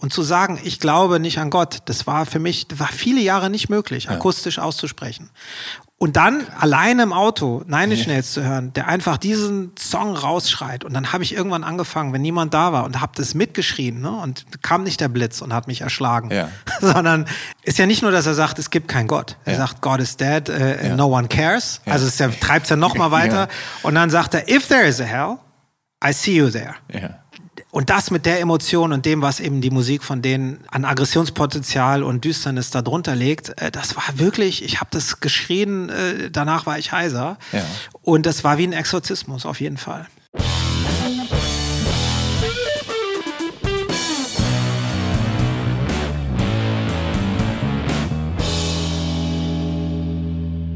Und zu sagen, ich glaube nicht an Gott, das war für mich, das war viele Jahre nicht möglich, akustisch auszusprechen. Und dann alleine im Auto Nine Inch Nails zu hören, der einfach diesen Song rausschreit. Und dann habe ich irgendwann angefangen, wenn niemand da war und habe das mitgeschrien. Ne? Und kam nicht der Blitz und hat mich erschlagen. Ja. Sondern ist ja nicht nur, dass er sagt, es gibt keinen Gott. Er Ja. sagt, God is dead, äh, Ja. no one cares. Ja. Also es ja, treibt es ja noch mal weiter. Ja. Und dann sagt er, if there is a hell, I see you there. Ja. Und das mit der Emotion und dem, was eben die Musik von denen an Aggressionspotenzial und Düsternis da drunter legt, äh, das war wirklich, ich habe das geschrien, äh, danach war ich heiser. Ja. Und das war wie ein Exorzismus auf jeden Fall.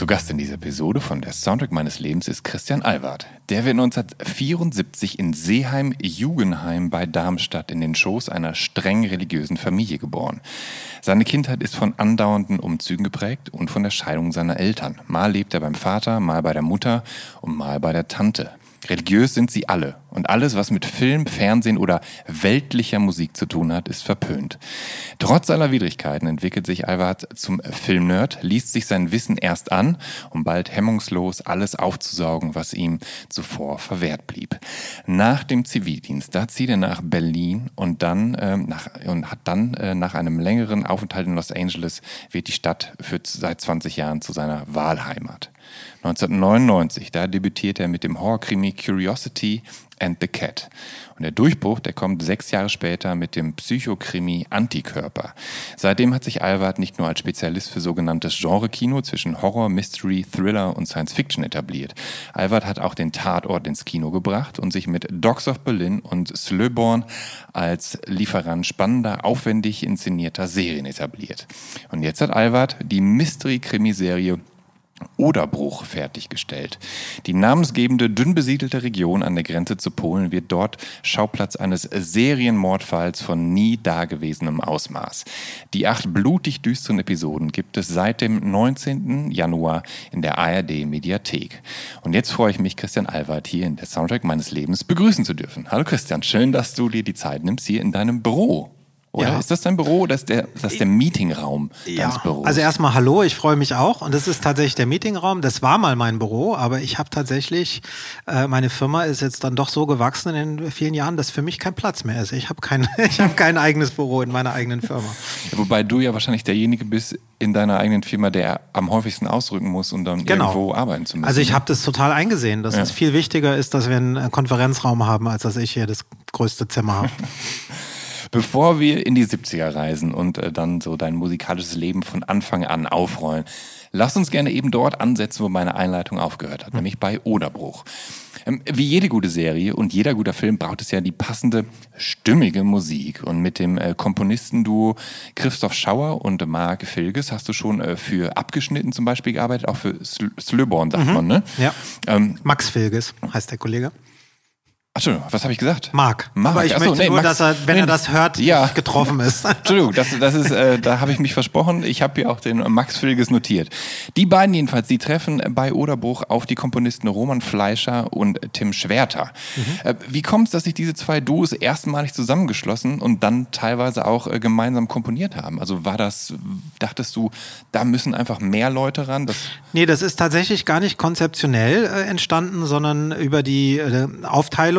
Zu Gast in dieser Episode von der Soundtrack meines Lebens ist Christian Alward. Der wird 1974 in Seeheim-Jugenheim bei Darmstadt in den Schoß einer streng religiösen Familie geboren. Seine Kindheit ist von andauernden Umzügen geprägt und von der Scheidung seiner Eltern. Mal lebt er beim Vater, mal bei der Mutter und mal bei der Tante. Religiös sind sie alle und alles, was mit Film, Fernsehen oder weltlicher Musik zu tun hat, ist verpönt. Trotz aller Widrigkeiten entwickelt sich Alvard zum Filmnerd, liest sich sein Wissen erst an, um bald hemmungslos alles aufzusaugen, was ihm zuvor verwehrt blieb. Nach dem Zivildienst, da zieht er nach Berlin und dann ähm, nach, und hat dann äh, nach einem längeren Aufenthalt in Los Angeles wird die Stadt für seit 20 Jahren zu seiner Wahlheimat. 1999, da debütiert er mit dem Horrorkrimi Curiosity and the Cat. Und der Durchbruch, der kommt sechs Jahre später mit dem Psychokrimi Antikörper. Seitdem hat sich Alvard nicht nur als Spezialist für sogenanntes Genre-Kino zwischen Horror, Mystery, Thriller und Science Fiction etabliert. Alvard hat auch den Tatort ins Kino gebracht und sich mit Dogs of Berlin und Slöborn als Lieferant spannender, aufwendig inszenierter Serien etabliert. Und jetzt hat Alvard die Mystery-Krimiserie Oderbruch fertiggestellt. Die namensgebende, dünn besiedelte Region an der Grenze zu Polen wird dort Schauplatz eines Serienmordfalls von nie dagewesenem Ausmaß. Die acht blutig düsteren Episoden gibt es seit dem 19. Januar in der ARD Mediathek. Und jetzt freue ich mich, Christian Alward hier in der Soundtrack meines Lebens begrüßen zu dürfen. Hallo Christian, schön, dass du dir die Zeit nimmst hier in deinem Büro. Oder Ja. ist das dein Büro oder ist der, ist das der Meetingraum deines Büros? also erstmal hallo, ich freue mich auch. Und das ist tatsächlich der Meetingraum. Das war mal mein Büro, aber ich habe tatsächlich, äh, meine Firma ist jetzt dann doch so gewachsen in den vielen Jahren, dass für mich kein Platz mehr ist. Ich habe kein, ich hab kein eigenes Büro in meiner eigenen Firma. Wobei du ja wahrscheinlich derjenige bist in deiner eigenen Firma, der am häufigsten ausrücken muss, um dann Genau. irgendwo arbeiten zu müssen. Also ich habe das total eingesehen, dass Ja. es viel wichtiger ist, dass wir einen Konferenzraum haben, als dass ich hier das größte Zimmer habe. Bevor wir in die 70er reisen und äh, dann so dein musikalisches Leben von Anfang an aufrollen, lass uns gerne eben dort ansetzen, wo meine Einleitung aufgehört hat, nämlich bei Oderbruch. Ähm, wie jede gute Serie und jeder guter Film braucht es ja die passende, stimmige Musik. Und mit dem äh, Komponistenduo Christoph Schauer und Marc Filges hast du schon äh, für Abgeschnitten zum Beispiel gearbeitet, auch für Sl Slöborn, sagt man, ne? Ja. Ähm, Max Filges heißt der Kollege. Entschuldigung, was habe ich gesagt? Marc. Marc. Aber ich Achso, möchte nee, nur, Max- dass er, wenn nee, er das hört, ja. getroffen ist. Entschuldigung, das, das ist, äh, da habe ich mich versprochen. Ich habe hier auch den Max Filges notiert. Die beiden jedenfalls, die treffen bei Oderbruch auf die Komponisten Roman Fleischer und Tim Schwerter. Äh, wie kommt es, dass sich diese zwei Duos erstmalig zusammengeschlossen und dann teilweise auch äh, gemeinsam komponiert haben? Also war das, dachtest du, da müssen einfach mehr Leute ran? Das, Nee, das ist tatsächlich gar nicht konzeptionell äh, entstanden, sondern über die äh,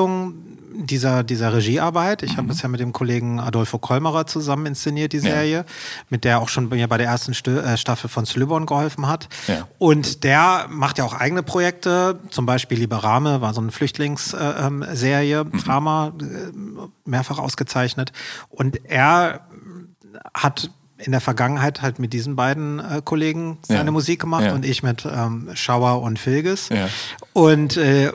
Aufteilung dieser, dieser Regiearbeit. Ich mhm. habe es ja mit dem Kollegen Adolfo Kolmerer zusammen inszeniert, die Serie, ja. mit der auch schon mir bei der ersten äh, Staffel von Slüborn geholfen hat. Ja. Und der macht ja auch eigene Projekte, zum Beispiel Lieber Rame war so eine Flüchtlingsserie, mhm. Drama, äh, mehrfach ausgezeichnet. Und er hat in der Vergangenheit halt mit diesen beiden äh, Kollegen seine ja. Musik gemacht und ich mit ähm, Schauer und Filges. Und äh,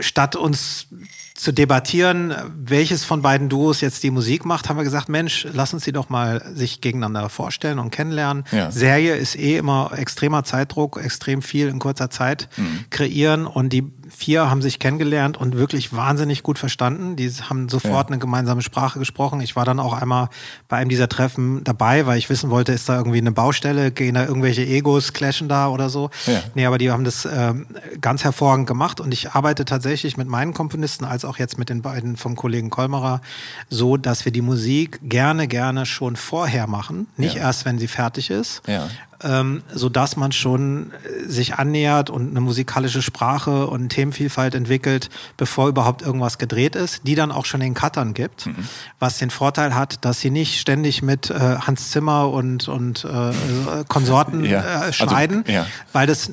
statt uns zu debattieren, welches von beiden Duos jetzt die Musik macht, haben wir gesagt, Mensch, lass uns die doch mal sich gegeneinander vorstellen und kennenlernen. Ja. Serie ist eh immer extremer Zeitdruck, extrem viel in kurzer Zeit mhm. kreieren und die vier haben sich kennengelernt und wirklich wahnsinnig gut verstanden. Die haben sofort ja. eine gemeinsame Sprache gesprochen. Ich war dann auch einmal bei einem dieser Treffen dabei, weil ich wissen wollte, ist da irgendwie eine Baustelle, gehen da irgendwelche Egos, clashen da oder so. Ja. Nee, aber die haben das äh, ganz hervorragend gemacht und ich arbeite tatsächlich mit meinen Komponisten als auch jetzt mit den beiden vom Kollegen Kolmerer so, dass wir die Musik gerne, gerne schon vorher machen, nicht ja. erst, wenn sie fertig ist. Ja ähm, sodass man schon äh, sich annähert und eine musikalische Sprache und Themenvielfalt entwickelt, bevor überhaupt irgendwas gedreht ist, die dann auch schon den Cuttern gibt, mhm. was den Vorteil hat, dass sie nicht ständig mit äh, Hans Zimmer und, und äh, Konsorten ja. äh, also, schneiden, also, ja. weil das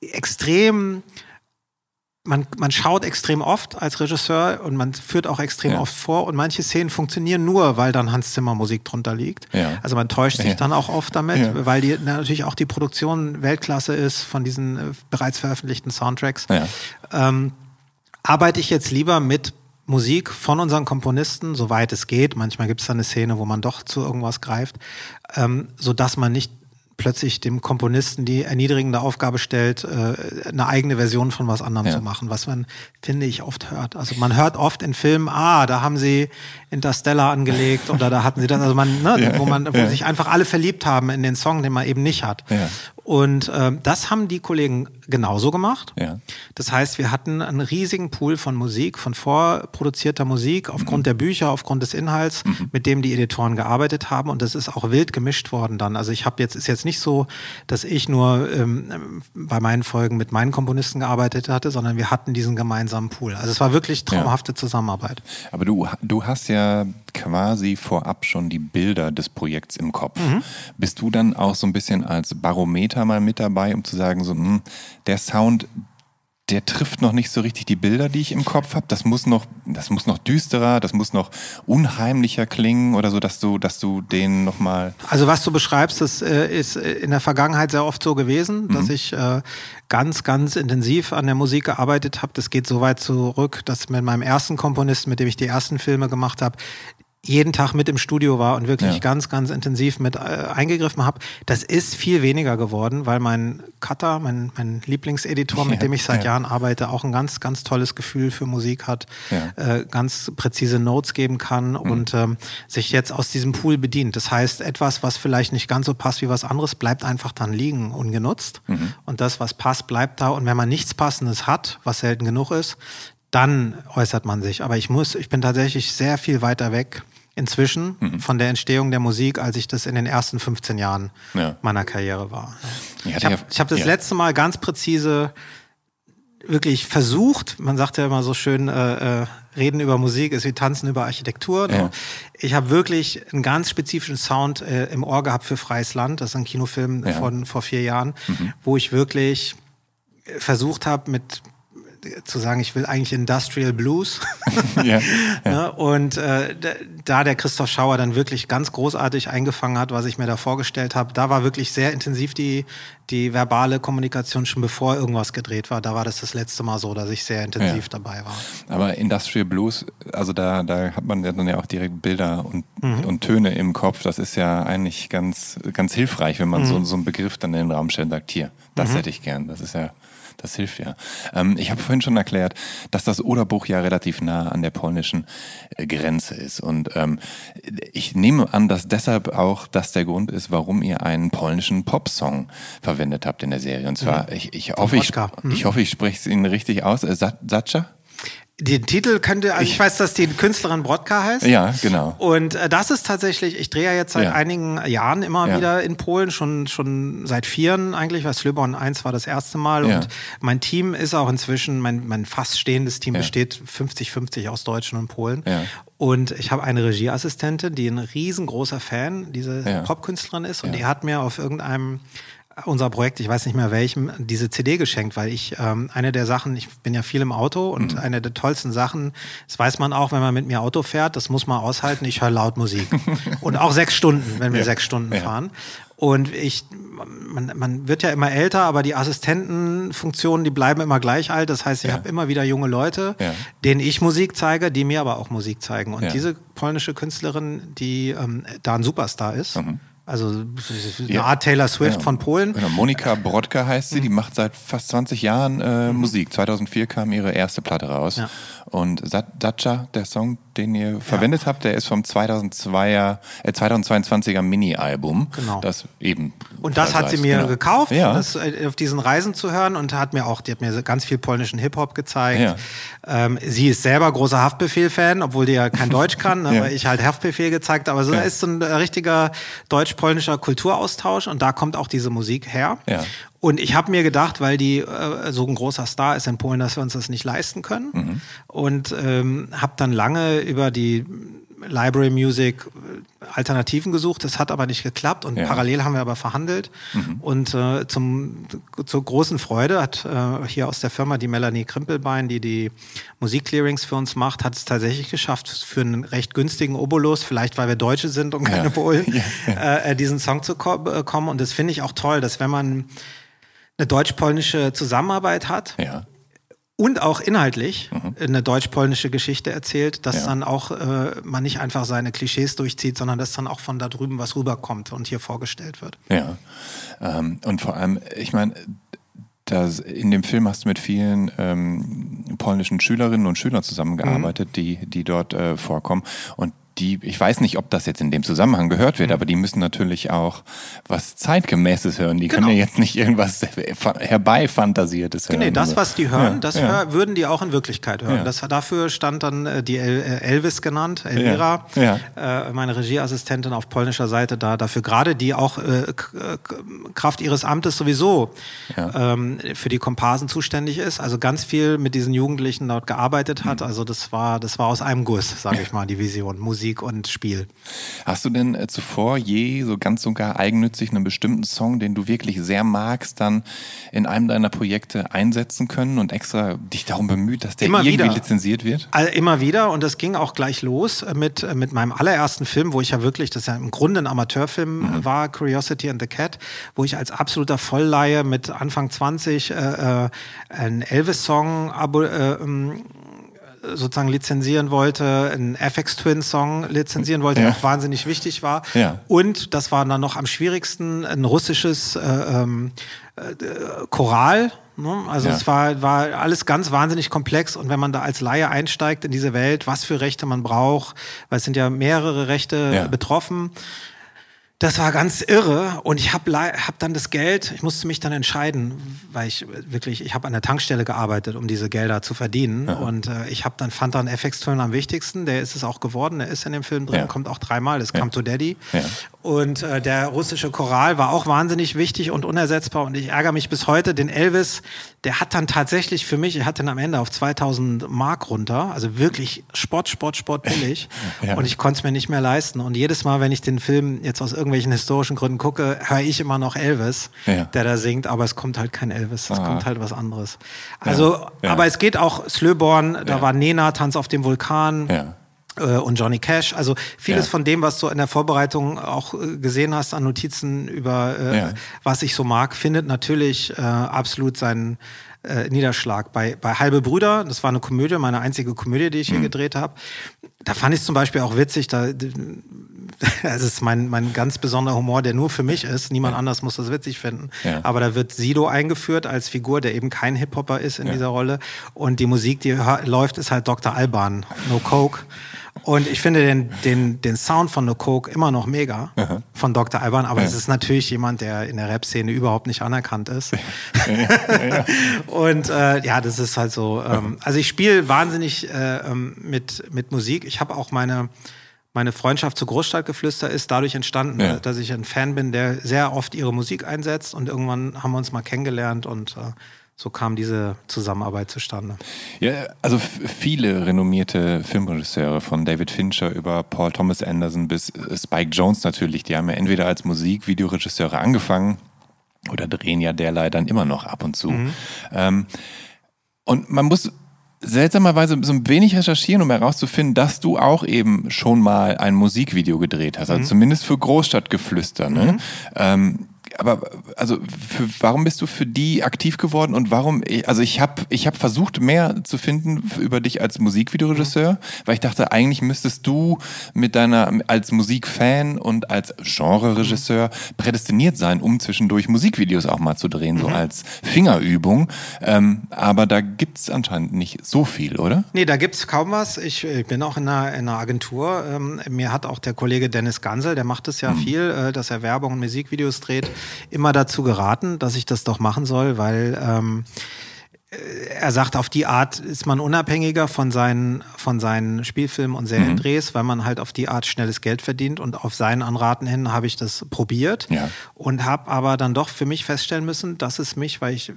extrem man, man schaut extrem oft als Regisseur und man führt auch extrem ja. oft vor und manche Szenen funktionieren nur, weil dann Hans Zimmer Musik drunter liegt. Ja. Also man täuscht sich ja. dann auch oft damit, weil die natürlich auch die Produktion Weltklasse ist von diesen äh, bereits veröffentlichten Soundtracks. Ähm, arbeite ich jetzt lieber mit Musik von unseren Komponisten, soweit es geht. Manchmal gibt es da eine Szene, wo man doch zu irgendwas greift, ähm, so dass man nicht plötzlich dem Komponisten die erniedrigende Aufgabe stellt, äh, eine eigene Version von was anderem ja. zu machen, was man, finde ich, oft hört. Also man hört oft in Filmen, ah, da haben sie Interstellar angelegt oder da hatten sie das, also man, ne, ja, wo man, wo ja. sich einfach alle verliebt haben in den Song, den man eben nicht hat. Und ähm, das haben die Kollegen genauso gemacht. Ja. Das heißt, wir hatten einen riesigen Pool von Musik, von vorproduzierter Musik, aufgrund mhm. der Bücher, aufgrund des Inhalts, mhm. mit dem die Editoren gearbeitet haben. Und das ist auch wild gemischt worden dann. Also ich habe jetzt, ist jetzt nicht so, dass ich nur ähm, bei meinen Folgen mit meinen Komponisten gearbeitet hatte, sondern wir hatten diesen gemeinsamen Pool. Also es war wirklich traumhafte ja. Zusammenarbeit. Aber du, du hast ja quasi vorab schon die Bilder des Projekts im Kopf. Mhm. Bist du dann auch so ein bisschen als Barometer mal mit dabei, um zu sagen, so, mh, hm, der Sound, der trifft noch nicht so richtig die Bilder, die ich im Kopf habe. Das muss noch, das muss noch düsterer, das muss noch unheimlicher klingen oder so, dass du, dass du den noch mal. Also was du beschreibst, das äh, ist äh, in der Vergangenheit sehr oft so gewesen, mhm. dass ich äh, ganz, ganz intensiv an der Musik gearbeitet habe. Das geht so weit zurück, dass mit meinem ersten Komponisten, mit dem ich die ersten Filme gemacht habe, jeden Tag mit im Studio war und wirklich ja. ganz, ganz intensiv mit äh, eingegriffen habe. Das ist viel weniger geworden, weil mein Cutter, mein, mein Lieblingseditor, mit ja, dem ich seit ja. Jahren arbeite, auch ein ganz, ganz tolles Gefühl für Musik hat, äh, ganz präzise Notes geben kann mhm. und ähm, sich jetzt aus diesem Pool bedient. Das heißt, etwas, was vielleicht nicht ganz so passt wie was anderes, bleibt einfach dann liegen, ungenutzt. Mhm. Und das, was passt, bleibt da. Und wenn man nichts Passendes hat, was selten genug ist, dann äußert man sich. Aber ich muss, ich bin tatsächlich sehr viel weiter weg inzwischen mhm. von der Entstehung der Musik, als ich das in den ersten 15 Jahren ja. meiner Karriere war. Ich, ich habe hab das ja. letzte Mal ganz präzise wirklich versucht, man sagt ja immer so schön, äh, äh, reden über Musik ist wie tanzen über Architektur. Ne? Ja. Ich habe wirklich einen ganz spezifischen Sound äh, im Ohr gehabt für Freies Land. Das ist ein Kinofilm von vor vier Jahren, mhm. wo ich wirklich versucht habe, mit zu sagen, ich will eigentlich Industrial Blues. ja, ja. Ne? Und äh, da der Christoph Schauer dann wirklich ganz großartig eingefangen hat, was ich mir da vorgestellt habe, da war wirklich sehr intensiv die, die verbale Kommunikation schon bevor irgendwas gedreht war. Da war das das letzte Mal so, dass ich sehr intensiv ja. dabei war. Aber Industrial Blues, also da, da hat man dann ja auch direkt Bilder und, mhm. und Töne im Kopf. Das ist ja eigentlich ganz, ganz hilfreich, wenn man mhm. so, so einen Begriff dann in den Raum stellt und sagt, hier, das mhm. hätte ich gern. Das ist ja das hilft ja. Ähm, ich habe vorhin schon erklärt, dass das Oderbruch ja relativ nah an der polnischen äh, Grenze ist. Und ähm, ich nehme an, dass deshalb auch das der Grund ist, warum ihr einen polnischen Popsong verwendet habt in der Serie. Und zwar, mhm. ich, ich, hoffe, ich, mhm. ich hoffe, ich spreche es Ihnen richtig aus. Äh? Den Titel könnte, also ich, ich weiß, dass die Künstlerin Brodka heißt. Ja, genau. Und äh, das ist tatsächlich, ich drehe ja jetzt seit ja. einigen Jahren immer ja. wieder in Polen, schon, schon seit vieren eigentlich, weil Slöborn 1 war das erste Mal. Ja. Und mein Team ist auch inzwischen, mein, mein fast stehendes Team besteht 50-50 aus Deutschen und Polen. Und ich habe eine Regieassistentin, die ein riesengroßer Fan dieser Popkünstlerin ist. Und die hat mir auf irgendeinem unser Projekt, ich weiß nicht mehr welchem, diese CD geschenkt, weil ich ähm, eine der Sachen, ich bin ja viel im Auto und mhm. eine der tollsten Sachen, das weiß man auch, wenn man mit mir Auto fährt, das muss man aushalten, ich höre laut Musik. und auch sechs Stunden, wenn wir ja. sechs Stunden ja. fahren. Und ich, man, man wird ja immer älter, aber die Assistentenfunktionen, die bleiben immer gleich alt. Das heißt, ich ja. habe immer wieder junge Leute, ja. denen ich Musik zeige, die mir aber auch Musik zeigen. Und diese polnische Künstlerin, die ähm, da ein Superstar ist, mhm also eine ja. Art Taylor Swift ja. von Polen. Genau. Monika Brodka heißt sie, mhm. die macht seit fast 20 Jahren äh, mhm. Musik. 2004 kam ihre erste Platte raus. Ja. Und Dacia, der Song, den ihr verwendet habt, der ist vom 2002er, äh, 2022er Mini-Album. Genau. Das eben. Und das hat sie mir genau. gekauft, ja. das, äh, auf diesen Reisen zu hören und hat mir auch, die hat mir ganz viel polnischen Hip-Hop gezeigt. Ähm, sie ist selber großer Haftbefehl-Fan, obwohl die ja kein Deutsch kann, ne, aber ich halt Haftbefehl gezeigt. Aber so ist so ein richtiger deutsch-polnischer Kulturaustausch und da kommt auch diese Musik her. Ja. Und ich habe mir gedacht, weil die äh, so ein großer Star ist in Polen, dass wir uns das nicht leisten können. Mhm. Und ähm, habe dann lange über die Library Music äh, Alternativen gesucht. Das hat aber nicht geklappt und ja. parallel haben wir aber verhandelt. Mhm. Und äh, zum, zur großen Freude hat äh, hier aus der Firma die Melanie Krimpelbein, die die Musikclearings für uns macht, hat es tatsächlich geschafft, für einen recht günstigen Obolus, vielleicht weil wir Deutsche sind und keine ja. Polen, ja. Äh, diesen Song zu bekommen. Äh, und das finde ich auch toll, dass wenn man eine deutsch-polnische Zusammenarbeit hat. Ja. Und auch inhaltlich mhm. eine deutsch-polnische Geschichte erzählt, dass ja. dann auch äh, man nicht einfach seine Klischees durchzieht, sondern dass dann auch von da drüben was rüberkommt und hier vorgestellt wird. Ja. Ähm, und vor allem, ich meine, in dem Film hast du mit vielen ähm, polnischen Schülerinnen und Schülern zusammengearbeitet, mhm. die, die dort äh, vorkommen. Und die, ich weiß nicht, ob das jetzt in dem Zusammenhang gehört wird, mhm. aber die müssen natürlich auch was Zeitgemäßes hören. Die genau. können ja jetzt nicht irgendwas herbeifantasiert hören. Nee, das, was die hören, ja, das ja. Hör, würden die auch in Wirklichkeit hören. Ja. Das, dafür stand dann äh, die äh, Elvis genannt, Elvira, äh, meine Regieassistentin auf polnischer Seite da, dafür gerade die auch äh Kraft ihres Amtes sowieso ähm, für die Komparsen zuständig ist. Also ganz viel mit diesen Jugendlichen dort gearbeitet hat. Mhm. Also das war, das war aus einem Guss, sage ich mal, die Vision. Musik Musik und Spiel. Hast du denn äh, zuvor je so ganz sogar eigennützig einen bestimmten Song, den du wirklich sehr magst, dann in einem deiner Projekte einsetzen können und extra dich darum bemüht, dass der immer irgendwie wieder. lizenziert wird? Immer wieder und das ging auch gleich los mit, äh, mit meinem allerersten Film, wo ich ja wirklich, das ja im Grunde ein Amateurfilm mhm. war, Curiosity and the Cat, wo ich als absoluter Vollleihe mit Anfang 20 äh, äh, einen Elvis-Song äh, ähm, sozusagen lizenzieren wollte, einen FX Twin Song lizenzieren wollte, ja. der auch wahnsinnig wichtig war. Ja. Und das war dann noch am schwierigsten, ein russisches äh, ähm, äh, Choral. Ne? Also ja. es war, war alles ganz wahnsinnig komplex und wenn man da als Laie einsteigt in diese Welt, was für Rechte man braucht, weil es sind ja mehrere Rechte betroffen das war ganz irre und ich habe hab dann das Geld, ich musste mich dann entscheiden, weil ich wirklich, ich habe an der Tankstelle gearbeitet, um diese Gelder zu verdienen ja. und äh, ich habe dann fand dann FX Twin am wichtigsten, der ist es auch geworden, der ist in dem Film drin, ja. kommt auch dreimal, das ja. Come to Daddy und äh, der russische Choral war auch wahnsinnig wichtig und unersetzbar und ich ärgere mich bis heute, den Elvis, der hat dann tatsächlich für mich, er hat dann am Ende auf 2000 Mark runter, also wirklich Sport, Sport, Sport billig und ich konnte es mir nicht mehr leisten und jedes Mal, wenn ich den Film jetzt aus irgendwelchen historischen Gründen gucke, höre ich immer noch Elvis, ja. der da singt, aber es kommt halt kein Elvis, es Aha. kommt halt was anderes. Also, ja. Ja. aber es geht auch Slöborn, da war Nena, Tanz auf dem Vulkan. Äh, und Johnny Cash. Also vieles von dem, was du in der Vorbereitung auch äh, gesehen hast an Notizen über äh, was ich so mag, findet natürlich äh, absolut seinen äh, Niederschlag. Bei, bei Halbe Brüder, das war eine Komödie, meine einzige Komödie, die ich hier mhm. gedreht habe, da fand ich es zum Beispiel auch witzig, da das ist mein, mein ganz besonderer Humor, der nur für mich ist. Niemand ja. anders muss das witzig finden. Ja. Aber da wird Sido eingeführt als Figur, der eben kein Hip-Hopper ist in ja. dieser Rolle. Und die Musik, die läuft, ist halt Dr. Alban, No Coke. Und ich finde den, den, den Sound von No Coke immer noch mega. Aha. von Dr. Alban, aber es ist natürlich jemand, der in der Rap-Szene überhaupt nicht anerkannt ist. und äh, ja, das ist halt so. Ähm, also ich spiele wahnsinnig äh, ähm, mit, mit Musik. Ich habe auch meine meine Freundschaft zu Großstadtgeflüster ist dadurch entstanden, ja. dass ich ein Fan bin, der sehr oft ihre Musik einsetzt und irgendwann haben wir uns mal kennengelernt und äh, so kam diese Zusammenarbeit zustande. Ja, also viele renommierte Filmregisseure von David Fincher über Paul Thomas Anderson bis äh, Spike Jones natürlich, die haben ja entweder als Musikvideoregisseure angefangen oder drehen ja derlei dann immer noch ab und zu. Mhm. Ähm, und man muss seltsamerweise so ein wenig recherchieren, um herauszufinden, dass du auch eben schon mal ein Musikvideo gedreht hast, also mhm. zumindest für Großstadtgeflüster. Ne? Mhm. Ähm, aber also für, warum bist du für die aktiv geworden und warum also ich habe ich habe versucht mehr zu finden über dich als Musikvideoregisseur, weil ich dachte eigentlich müsstest du mit deiner als Musikfan und als Genreregisseur prädestiniert sein, um zwischendurch Musikvideos auch mal zu drehen, mhm. so als Fingerübung. Ähm, aber da gibt's anscheinend nicht so viel, oder? Nee, da gibt's kaum was. Ich, ich bin auch in einer, in einer Agentur. Ähm, mir hat auch der Kollege Dennis Gansel, der macht es ja mhm. viel, äh, dass er Werbung und Musikvideos dreht immer dazu geraten, dass ich das doch machen soll, weil ähm, er sagt, auf die Art ist man unabhängiger von seinen, von seinen Spielfilmen und Seriendrehs, mhm. weil man halt auf die Art schnelles Geld verdient. Und auf seinen Anraten hin habe ich das probiert ja. und habe aber dann doch für mich feststellen müssen, dass es mich, weil ich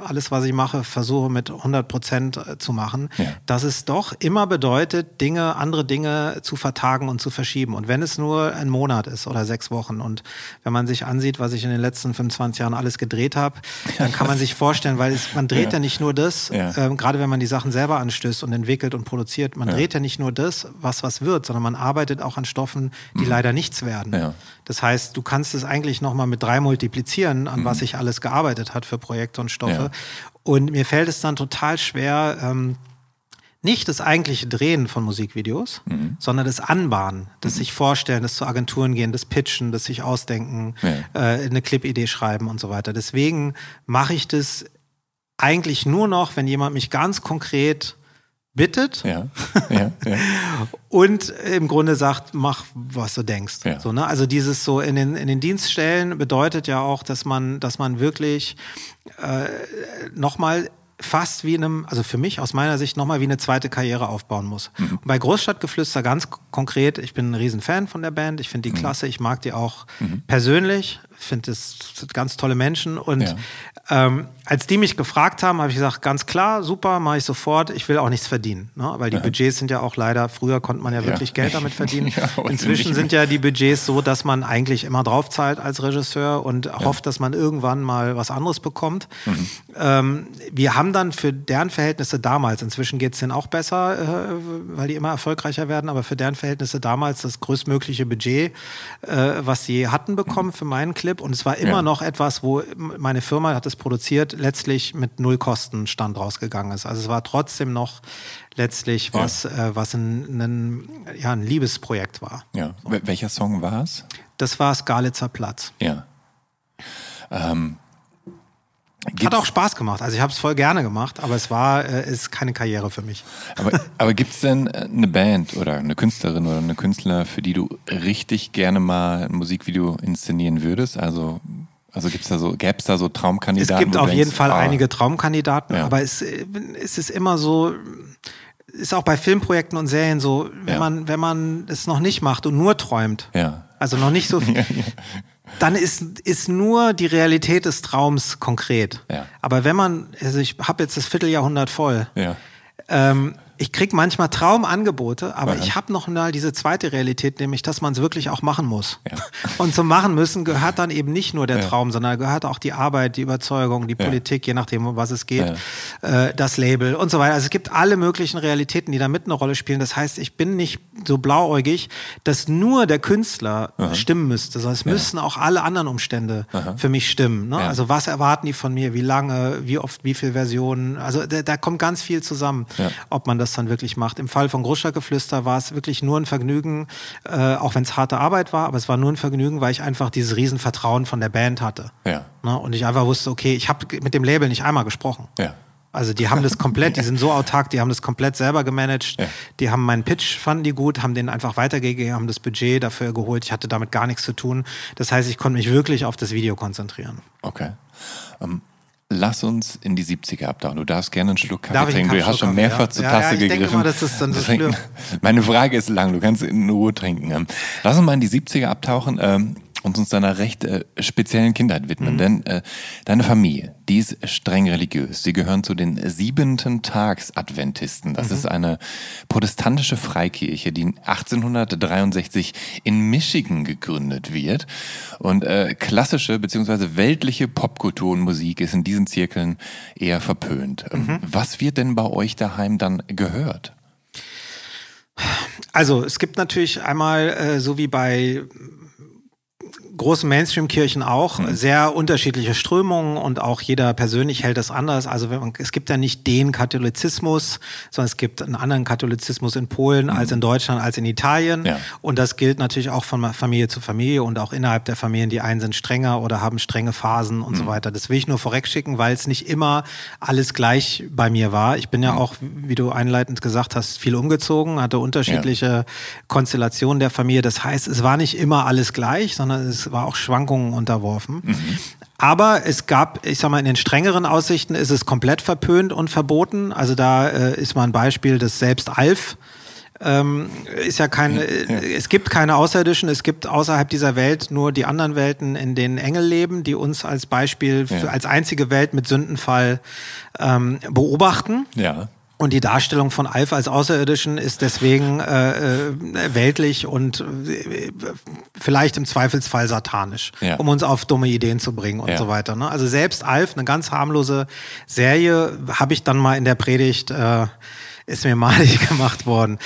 alles, was ich mache, versuche mit 100 Prozent zu machen, ja. dass es doch immer bedeutet, Dinge, andere Dinge zu vertagen und zu verschieben. Und wenn es nur ein Monat ist oder sechs Wochen und wenn man sich ansieht, was ich in den letzten 25 Jahren alles gedreht habe, dann kann man sich vorstellen, weil es, man dreht ja. Ja nicht nur das, ja. ähm, gerade wenn man die Sachen selber anstößt und entwickelt und produziert, man dreht ja nicht nur das, was was wird, sondern man arbeitet auch an Stoffen, die mhm. leider nichts werden. Das heißt, du kannst es eigentlich nochmal mit drei multiplizieren, an mhm. was sich alles gearbeitet hat für Projekte und Stoffe. Ja. Und mir fällt es dann total schwer, ähm, nicht das eigentliche Drehen von Musikvideos, mhm. sondern das Anbahnen, das mhm. sich vorstellen, das zu Agenturen gehen, das Pitchen, das sich ausdenken, ja. äh, eine Clip-Idee schreiben und so weiter. Deswegen mache ich das eigentlich nur noch, wenn jemand mich ganz konkret bittet ja, ja, ja. und im Grunde sagt, mach, was du denkst. So, ne? Also dieses so in den, in den Dienststellen bedeutet ja auch, dass man, dass man wirklich äh, nochmal fast wie einem, also für mich aus meiner Sicht nochmal wie eine zweite Karriere aufbauen muss. Mhm. bei Großstadtgeflüster ganz konkret, ich bin ein Riesenfan von der Band, ich finde die mhm. klasse, ich mag die auch mhm. persönlich, finde es ganz tolle Menschen und ja. ähm, als die mich gefragt haben, habe ich gesagt, ganz klar, super, mache ich sofort. Ich will auch nichts verdienen, ne? weil die ja. Budgets sind ja auch leider, früher konnte man ja wirklich ja. Geld damit verdienen. Inzwischen sind ja die Budgets so, dass man eigentlich immer drauf zahlt als Regisseur und hofft, dass man irgendwann mal was anderes bekommt. Mhm. Ähm, wir haben dann für deren Verhältnisse damals, inzwischen geht es denen auch besser, äh, weil die immer erfolgreicher werden, aber für deren Verhältnisse damals das größtmögliche Budget, äh, was sie hatten bekommen für meinen Clip. Und es war immer noch etwas, wo meine Firma hat es produziert, letztlich mit Nullkostenstand rausgegangen ist. Also es war trotzdem noch letztlich was, ja. äh, was ein, ein, ja, ein Liebesprojekt war. Ja. Welcher Song war es? Das war Skalitzer Platz. Ja. Ähm, Hat auch Spaß gemacht. Also ich habe es voll gerne gemacht, aber es war äh, ist keine Karriere für mich. Aber, aber gibt es denn äh, eine Band oder eine Künstlerin oder eine Künstler, für die du richtig gerne mal ein Musikvideo inszenieren würdest? Also also gibt's da so, gäbe es da so Traumkandidaten? Es gibt auf jeden Fall ah, einige Traumkandidaten, ja. aber es, es ist immer so, ist auch bei Filmprojekten und Serien so, wenn ja. man, wenn man es noch nicht macht und nur träumt, ja. also noch nicht so viel, dann ist, ist nur die Realität des Traums konkret. Aber wenn man, also ich habe jetzt das Vierteljahrhundert voll, ähm, ich krieg manchmal Traumangebote, aber Aha. ich habe noch mal diese zweite Realität, nämlich, dass man es wirklich auch machen muss. Ja. Und zum Machen müssen gehört dann eben nicht nur der ja. Traum, sondern gehört auch die Arbeit, die Überzeugung, die ja. Politik, je nachdem, um was es geht, äh, das Label und so weiter. Also es gibt alle möglichen Realitäten, die da mit eine Rolle spielen. Das heißt, ich bin nicht so blauäugig, dass nur der Künstler Aha. stimmen müsste, sondern es müssen auch alle anderen Umstände Aha. für mich stimmen. Ne? Also was erwarten die von mir, wie lange, wie oft, wie viele Versionen. Also da, da kommt ganz viel zusammen, ob man das das dann wirklich macht. Im Fall von Großstadtgeflüster war es wirklich nur ein Vergnügen, äh, auch wenn es harte Arbeit war, aber es war nur ein Vergnügen, weil ich einfach dieses Riesenvertrauen von der Band hatte. Ja. Ne? Und ich einfach wusste, okay, ich habe mit dem Label nicht einmal gesprochen. Ja. Also die haben das komplett, die sind so autark, die haben das komplett selber gemanagt. Ja. Die haben meinen Pitch, fanden die gut, haben den einfach weitergegeben, haben das Budget dafür geholt. Ich hatte damit gar nichts zu tun. Das heißt, ich konnte mich wirklich auf das Video konzentrieren. Okay. Ähm, lass uns in die 70er abtauchen. Du darfst gerne einen Schluck Kaffee trinken. Du hast schon mehrfach zur Ja, Tasse ja, ich denke gegriffen. mal, das ist dann so. Meine Frage ist lang, du kannst in Ruhe trinken. Ähm, Lass uns mal in die 70er abtauchen ähm, und uns deiner recht äh, speziellen Kindheit widmen. Mhm. Denn äh, deine Familie, die ist streng religiös. Sie gehören zu den siebenten Tags-Adventisten. Das Mhm. ist eine protestantische Freikirche, die 1863 in Michigan gegründet wird. Und äh, klassische bzw. weltliche Popkultur und Musik ist in diesen Zirkeln eher verpönt. Ähm, Mhm. Was wird denn bei euch daheim dann gehört? Also es gibt natürlich einmal, äh, so wie bei großen Mainstream-Kirchen auch, sehr unterschiedliche Strömungen und auch jeder persönlich hält das anders. Also man, es gibt ja nicht den Katholizismus, sondern es gibt einen anderen Katholizismus in Polen als in Deutschland, als in Italien. Ja. Und das gilt natürlich auch von Familie zu Familie und auch innerhalb der Familien. Die einen sind strenger oder haben strenge Phasen und so weiter. Das will ich nur vorwegschicken, weil es nicht immer alles gleich bei mir war. Ich bin ja auch, wie du einleitend gesagt hast, viel umgezogen, hatte unterschiedliche Konstellationen der Familie. Das heißt, es war nicht immer alles gleich, sondern es war auch Schwankungen unterworfen. Aber es gab, ich sag mal, in den strengeren Aussichten ist es komplett verpönt und verboten. Also da äh, ist mal ein Beispiel, dass selbst Alf ähm, ist ja kein, äh, es gibt keine Außerirdischen, es gibt außerhalb dieser Welt nur die anderen Welten, in denen Engel leben, die uns als Beispiel, für, Ja. als einzige Welt mit Sündenfall ähm, beobachten. Ja. Und die Darstellung von Alf als Außerirdischen ist deswegen äh, äh, weltlich und äh, vielleicht im Zweifelsfall satanisch, Ja. um uns auf dumme Ideen zu bringen und Ja. so weiter. Ne? Also selbst Alf, eine ganz harmlose Serie, habe ich dann mal in der Predigt äh, ist mir malig gemacht worden.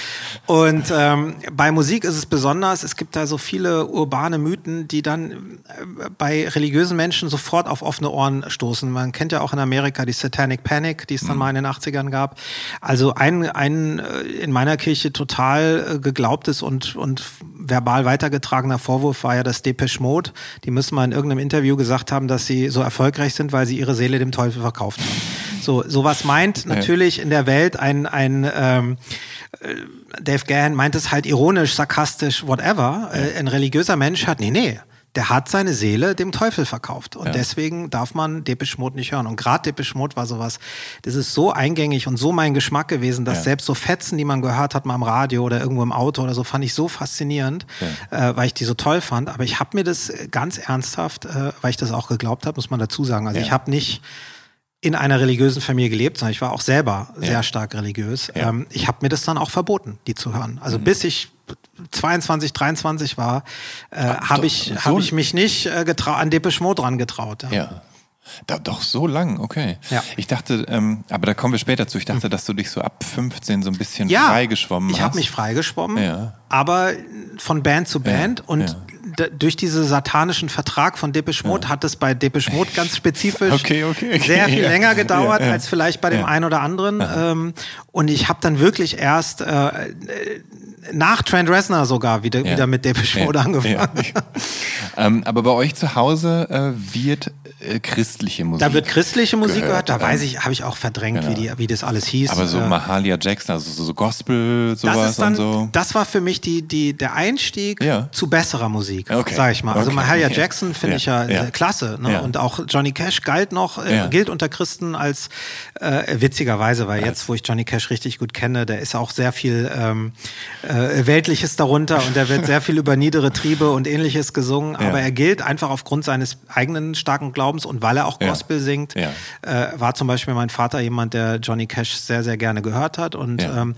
Und ähm, bei Musik ist es besonders, es gibt da so viele urbane Mythen, die dann äh, bei religiösen Menschen sofort auf offene Ohren stoßen. Man kennt ja auch in Amerika die Satanic Panic, die es dann mal in den 80ern gab. Also ein, ein äh, in meiner Kirche total äh, geglaubtes und, und verbal weitergetragener Vorwurf war ja das Depeche Mode. Die müssen mal in irgendeinem Interview gesagt haben, dass sie so erfolgreich sind, weil sie ihre Seele dem Teufel verkauft haben. So, sowas meint natürlich in der Welt ein, ein ähm, äh, Dave Gahan meint es halt ironisch, sarkastisch, whatever. Äh, ein religiöser Mensch hat, nee, nee, der hat seine Seele dem Teufel verkauft. Und Ja. deswegen darf man Depeche Mode nicht hören. Und gerade Depeche Mode war sowas, das ist so eingängig und so mein Geschmack gewesen, dass Ja. selbst so Fetzen, die man gehört hat, mal im Radio oder irgendwo im Auto oder so, fand ich so faszinierend, äh, weil ich die so toll fand. Aber ich habe mir das ganz ernsthaft, äh, weil ich das auch geglaubt habe, muss man dazu sagen. Also Ja. ich habe nicht in einer religiösen Familie gelebt, sondern ich war auch selber sehr Ja. stark religiös. Ja. Ähm, ich habe mir das dann auch verboten, die zu hören. Also Mhm. bis ich 22, 23 war, äh, habe ich, so- hab ich mich nicht äh, an Depeche Mode dran getraut. Ja. Ja. Da, doch so lang, okay. Ja. Ich dachte, ähm, aber da kommen wir später zu. Ich dachte, dass du dich so ab 15 so ein bisschen Ja, freigeschwommen ich hast. habe mich freigeschwommen, Ja. aber von Band zu Band und durch diesen satanischen Vertrag von Depeche Mode hat es bei Depeche Mode ganz spezifisch Okay, okay, okay, sehr viel ja. länger gedauert Ja, ja. als vielleicht bei dem Ja. einen oder anderen. Ähm, und ich habe dann wirklich erst äh, nach Trent Reznor sogar wieder, Ja. wieder mit Depeche Mode Ja, angefangen. ja. ähm, aber bei euch zu Hause äh, wird äh, christliche Musik. Da wird christliche Musik gehört, gehört, da weiß ich, habe ich auch verdrängt, genau. wie, die, wie das alles hieß. Aber so Äh, Mahalia Jackson, also so, so Gospel, sowas dann, und so. das war für mich die, die, der Einstieg Ja. zu besserer Musik, Okay. sag ich mal. Also Okay. Mahalia Ja. Jackson finde Ja. ich ja, Ja. klasse. Ne? Ja. Und auch Johnny Cash galt noch, äh, gilt unter Christen als äh, witzigerweise, weil jetzt, wo ich Johnny Cash richtig gut kenne, der ist auch sehr viel ähm, äh, Weltliches darunter und da wird sehr viel über niedere Triebe und ähnliches gesungen. Aber er gilt einfach aufgrund seines eigenen starken Glaubens und weil er auch. Gospel singt, äh, war zum Beispiel mein Vater jemand, der Johnny Cash sehr, sehr gerne gehört hat und ähm,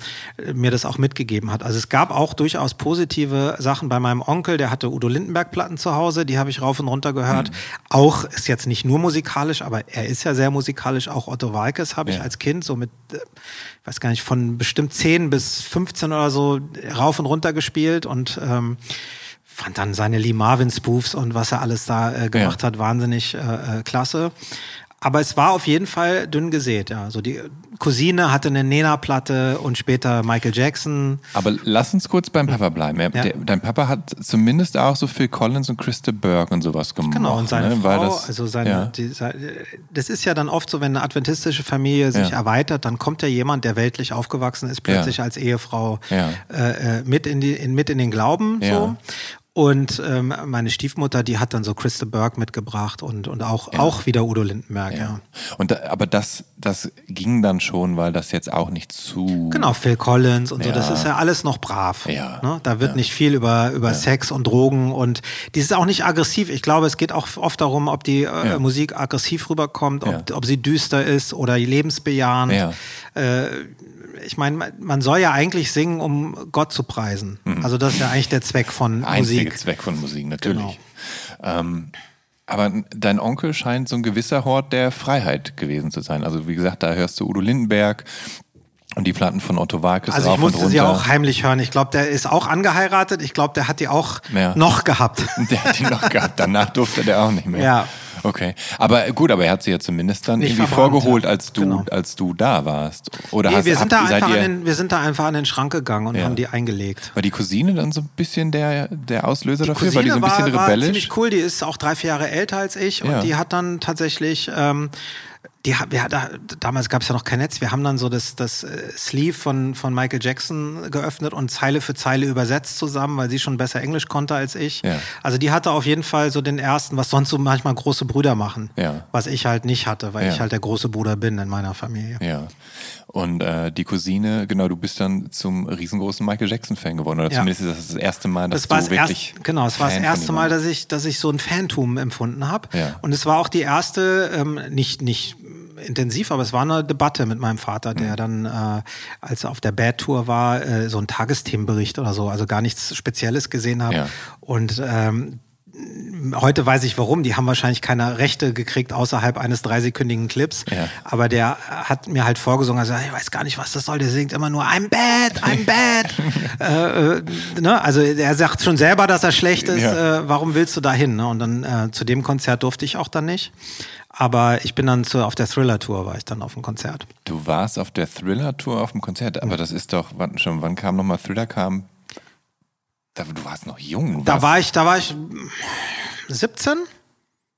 mir das auch mitgegeben hat. Also es gab auch durchaus positive Sachen bei meinem Onkel, der hatte Udo Lindenberg-Platten zu Hause, die habe ich rauf und runter gehört. Mhm. Auch ist jetzt nicht nur musikalisch, aber er ist ja sehr musikalisch. Auch Otto Walkes habe ich Ja. als Kind so mit, äh, ich weiß gar nicht, von bestimmt 10 bis 15 oder so rauf und runter gespielt und ähm, fand dann seine Lee Marvin Spoofs und was er alles da äh, gemacht Ja. hat, wahnsinnig äh, äh, klasse. Aber es war auf jeden Fall dünn gesät, ja. So die Cousine hatte eine Nena-Platte und später Michael Jackson. Aber lass uns kurz beim Papa bleiben. Ja. der, dein Papa hat zumindest auch so Phil Collins und Christa Burke und sowas gemacht. Genau, und seine ne? Frau, das, also seine, ja. die, das ist ja dann oft so, wenn eine adventistische Familie sich Ja. erweitert, dann kommt ja jemand, der weltlich aufgewachsen ist, plötzlich als Ehefrau äh, äh, mit, in die, in, mit in den Glauben. So. Und ähm, meine Stiefmutter, die hat dann so Christa Burke mitgebracht und, und auch, auch wieder Udo Lindenberg, ja. Ja. Und da, aber das, das ging dann schon, weil das jetzt auch nicht zu. Genau, Phil Collins und so, das Ja. ist ja alles noch brav. Ja. Ne? Da wird nicht viel über, über Sex und Drogen und die ist auch nicht aggressiv. Ich glaube, es geht auch oft darum, ob die äh, Ja. Musik aggressiv rüberkommt, ob, Ja. ob sie düster ist oder lebensbejahend. Ja. Äh, ich meine, man- soll ja eigentlich singen, um Gott zu preisen. Also das ist ja eigentlich der Zweck von Einzige Musik. Zweck von Musik, natürlich. Genau. Ähm, aber dein Onkel scheint so ein gewisser Hort der Freiheit gewesen zu sein. Also wie gesagt, da hörst du Udo Lindenberg und die Platten von Otto Walkes Also ich musste runter. sie auch heimlich hören. Ich glaube, der ist auch angeheiratet. Ich glaube, der hat die auch Ja. noch gehabt. Der hat die noch gehabt. Danach durfte der auch nicht mehr. Ja. Okay. Aber gut, aber er hat sie ja zumindest dann Nicht irgendwie verbrannt, vorgeholt, als du, Genau. als du da warst. Oder Nee, hast, wir, sind habt- da einfach an den, wir sind da einfach an den Schrank gegangen und Ja. haben die eingelegt. war die Cousine dann so ein bisschen der, der Auslöser dafür? war die so ein war, bisschen war rebellisch? ziemlich cool, die ist auch drei, vier Jahre älter als ich und die hat dann tatsächlich, ähm, die wir, da, damals gab es ja noch kein Netz, wir haben dann so das, das äh, Sleeve von, von Michael Jackson geöffnet und Zeile für Zeile übersetzt zusammen, weil sie schon besser Englisch konnte als ich. Ja. Also die hatte auf jeden Fall so den ersten, was sonst so manchmal große Brüder machen, Ja. was ich halt nicht hatte, weil Ja. ich halt der große Bruder bin in meiner Familie. Ja. Und äh, die Cousine, genau, du bist dann zum riesengroßen Michael Jackson-Fan geworden. Oder Ja. zumindest ist das das erste Mal, dass Das war du wirklich. erste, genau, es war das erste Mal, dass ich, dass ich so ein Phantum empfunden habe. Ja. Und es war auch die erste, ähm, nicht, nicht intensiv, aber es war eine Debatte mit meinem Vater, Mhm. der dann, äh, als er auf der Bad Tour war, äh, so einen Tagesthemenbericht oder so, also gar nichts Spezielles gesehen hat. Ja. Und ähm, Heute weiß ich warum. Die haben wahrscheinlich keine Rechte gekriegt außerhalb eines dreisekündigen Clips. Ja. Aber der hat mir halt vorgesungen, also ich weiß gar nicht, was das soll. Der singt immer nur I'm bad, I'm bad. äh, äh, ne? Also er sagt schon selber, dass er schlecht ist. Ja. Äh, warum willst du da hin? Ne? Und dann äh, zu dem Konzert durfte ich auch dann nicht. Aber ich bin dann zu, auf der Thriller-Tour, war ich dann auf dem Konzert. Du warst auf der Thriller-Tour auf dem Konzert, aber das ist doch, wann schon, wann kam nochmal Thriller kam? Da, du warst noch jung. Da war ich, da war ich 17?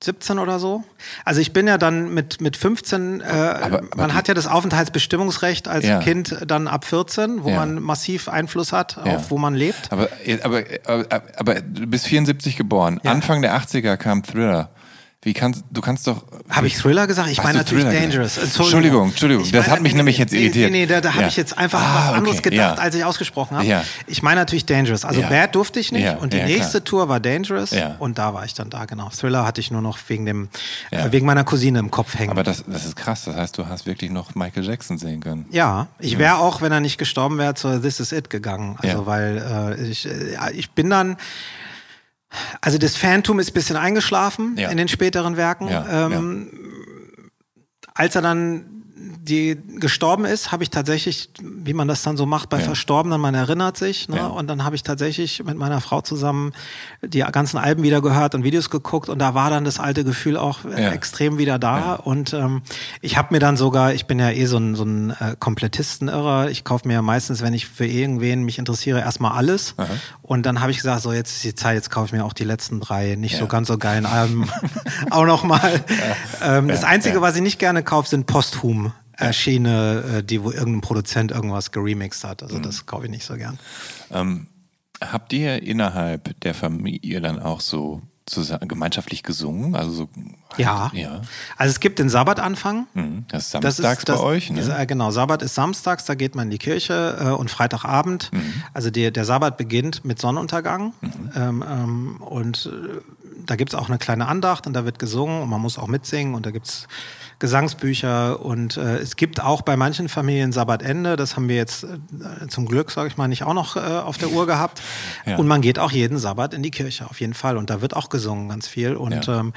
17 oder so. Also ich bin ja dann mit, mit 15, äh, aber man die- hat ja das Aufenthaltsbestimmungsrecht als Ja. Kind dann ab 14, wo Ja. man massiv Einfluss hat Ja. auf wo man lebt. Aber, aber, aber, aber du bist 74 geboren. Anfang der 80er kam Thriller. Wie kannst du kannst doch. Habe ich Thriller gesagt? Ich meine natürlich Thriller Dangerous. gesagt? Entschuldigung, Entschuldigung. Ich Das hat mich nee, nämlich jetzt irritiert. Nee, nee, da, da habe Ja. ich jetzt einfach Ah, was okay, anderes gedacht, ja. als ich ausgesprochen habe. Ja. Ich meine natürlich Dangerous. Also. Bad durfte ich nicht und die nächste. Tour war Dangerous und da war ich dann da, genau. Thriller hatte ich nur noch wegen dem, äh, wegen meiner Cousine im Kopf hängen. Aber das, das ist krass. Das heißt, du hast wirklich noch Michael Jackson sehen können. Ja, ich wäre auch, wenn er nicht gestorben wäre, zu This Is It gegangen. Also, weil äh, ich, äh, ich bin dann. Also das Phantom ist ein bisschen eingeschlafen Ja. in den späteren Werken. Ja, ähm, Als er dann die gestorben ist, habe ich tatsächlich, wie man das dann so macht bei Ja. Verstorbenen, man erinnert sich. Ne? Ja. Und dann habe ich tatsächlich mit meiner Frau zusammen die ganzen Alben wieder gehört und Videos geguckt und da war dann das alte Gefühl auch Ja. extrem wieder da. Und ähm, ich habe mir dann sogar, ich bin ja eh so ein, so ein äh, Komplettisten-Irrer, ich kaufe mir ja meistens, wenn ich für irgendwen mich interessiere, erstmal alles. Und dann habe ich gesagt, so jetzt ist die Zeit, jetzt kaufe ich mir auch die letzten drei nicht so ganz so geilen Alben auch nochmal. Ähm, das Einzige, was ich nicht gerne kaufe, sind posthum. Erschiene, äh, die wo irgendein Produzent irgendwas geremixed hat. Mhm. Also das kaufe ich nicht so gern. Ähm, habt ihr innerhalb der Familie dann auch so zusammen, gemeinschaftlich gesungen? Also so, Ja. Ja. Also es gibt den Sabbatanfang. Mhm. Das ist Das samstags ist, das, bei euch, ne? ist, äh, genau, Sabbat ist samstags, da geht man in die Kirche äh, und Freitagabend. Mhm. Also der, der Sabbat beginnt mit Sonnenuntergang. Ähm, ähm, und äh, da gibt es auch eine kleine Andacht und da wird gesungen und man muss auch mitsingen und da gibt es Gesangsbücher und äh, es gibt auch bei manchen Familien Sabbatende. Das haben wir jetzt äh, zum Glück, sage ich mal, nicht auch noch äh, auf der Uhr gehabt. Ja. Und man geht auch jeden Sabbat in die Kirche, auf jeden Fall. Und da wird auch gesungen ganz viel. Und Ja. ähm,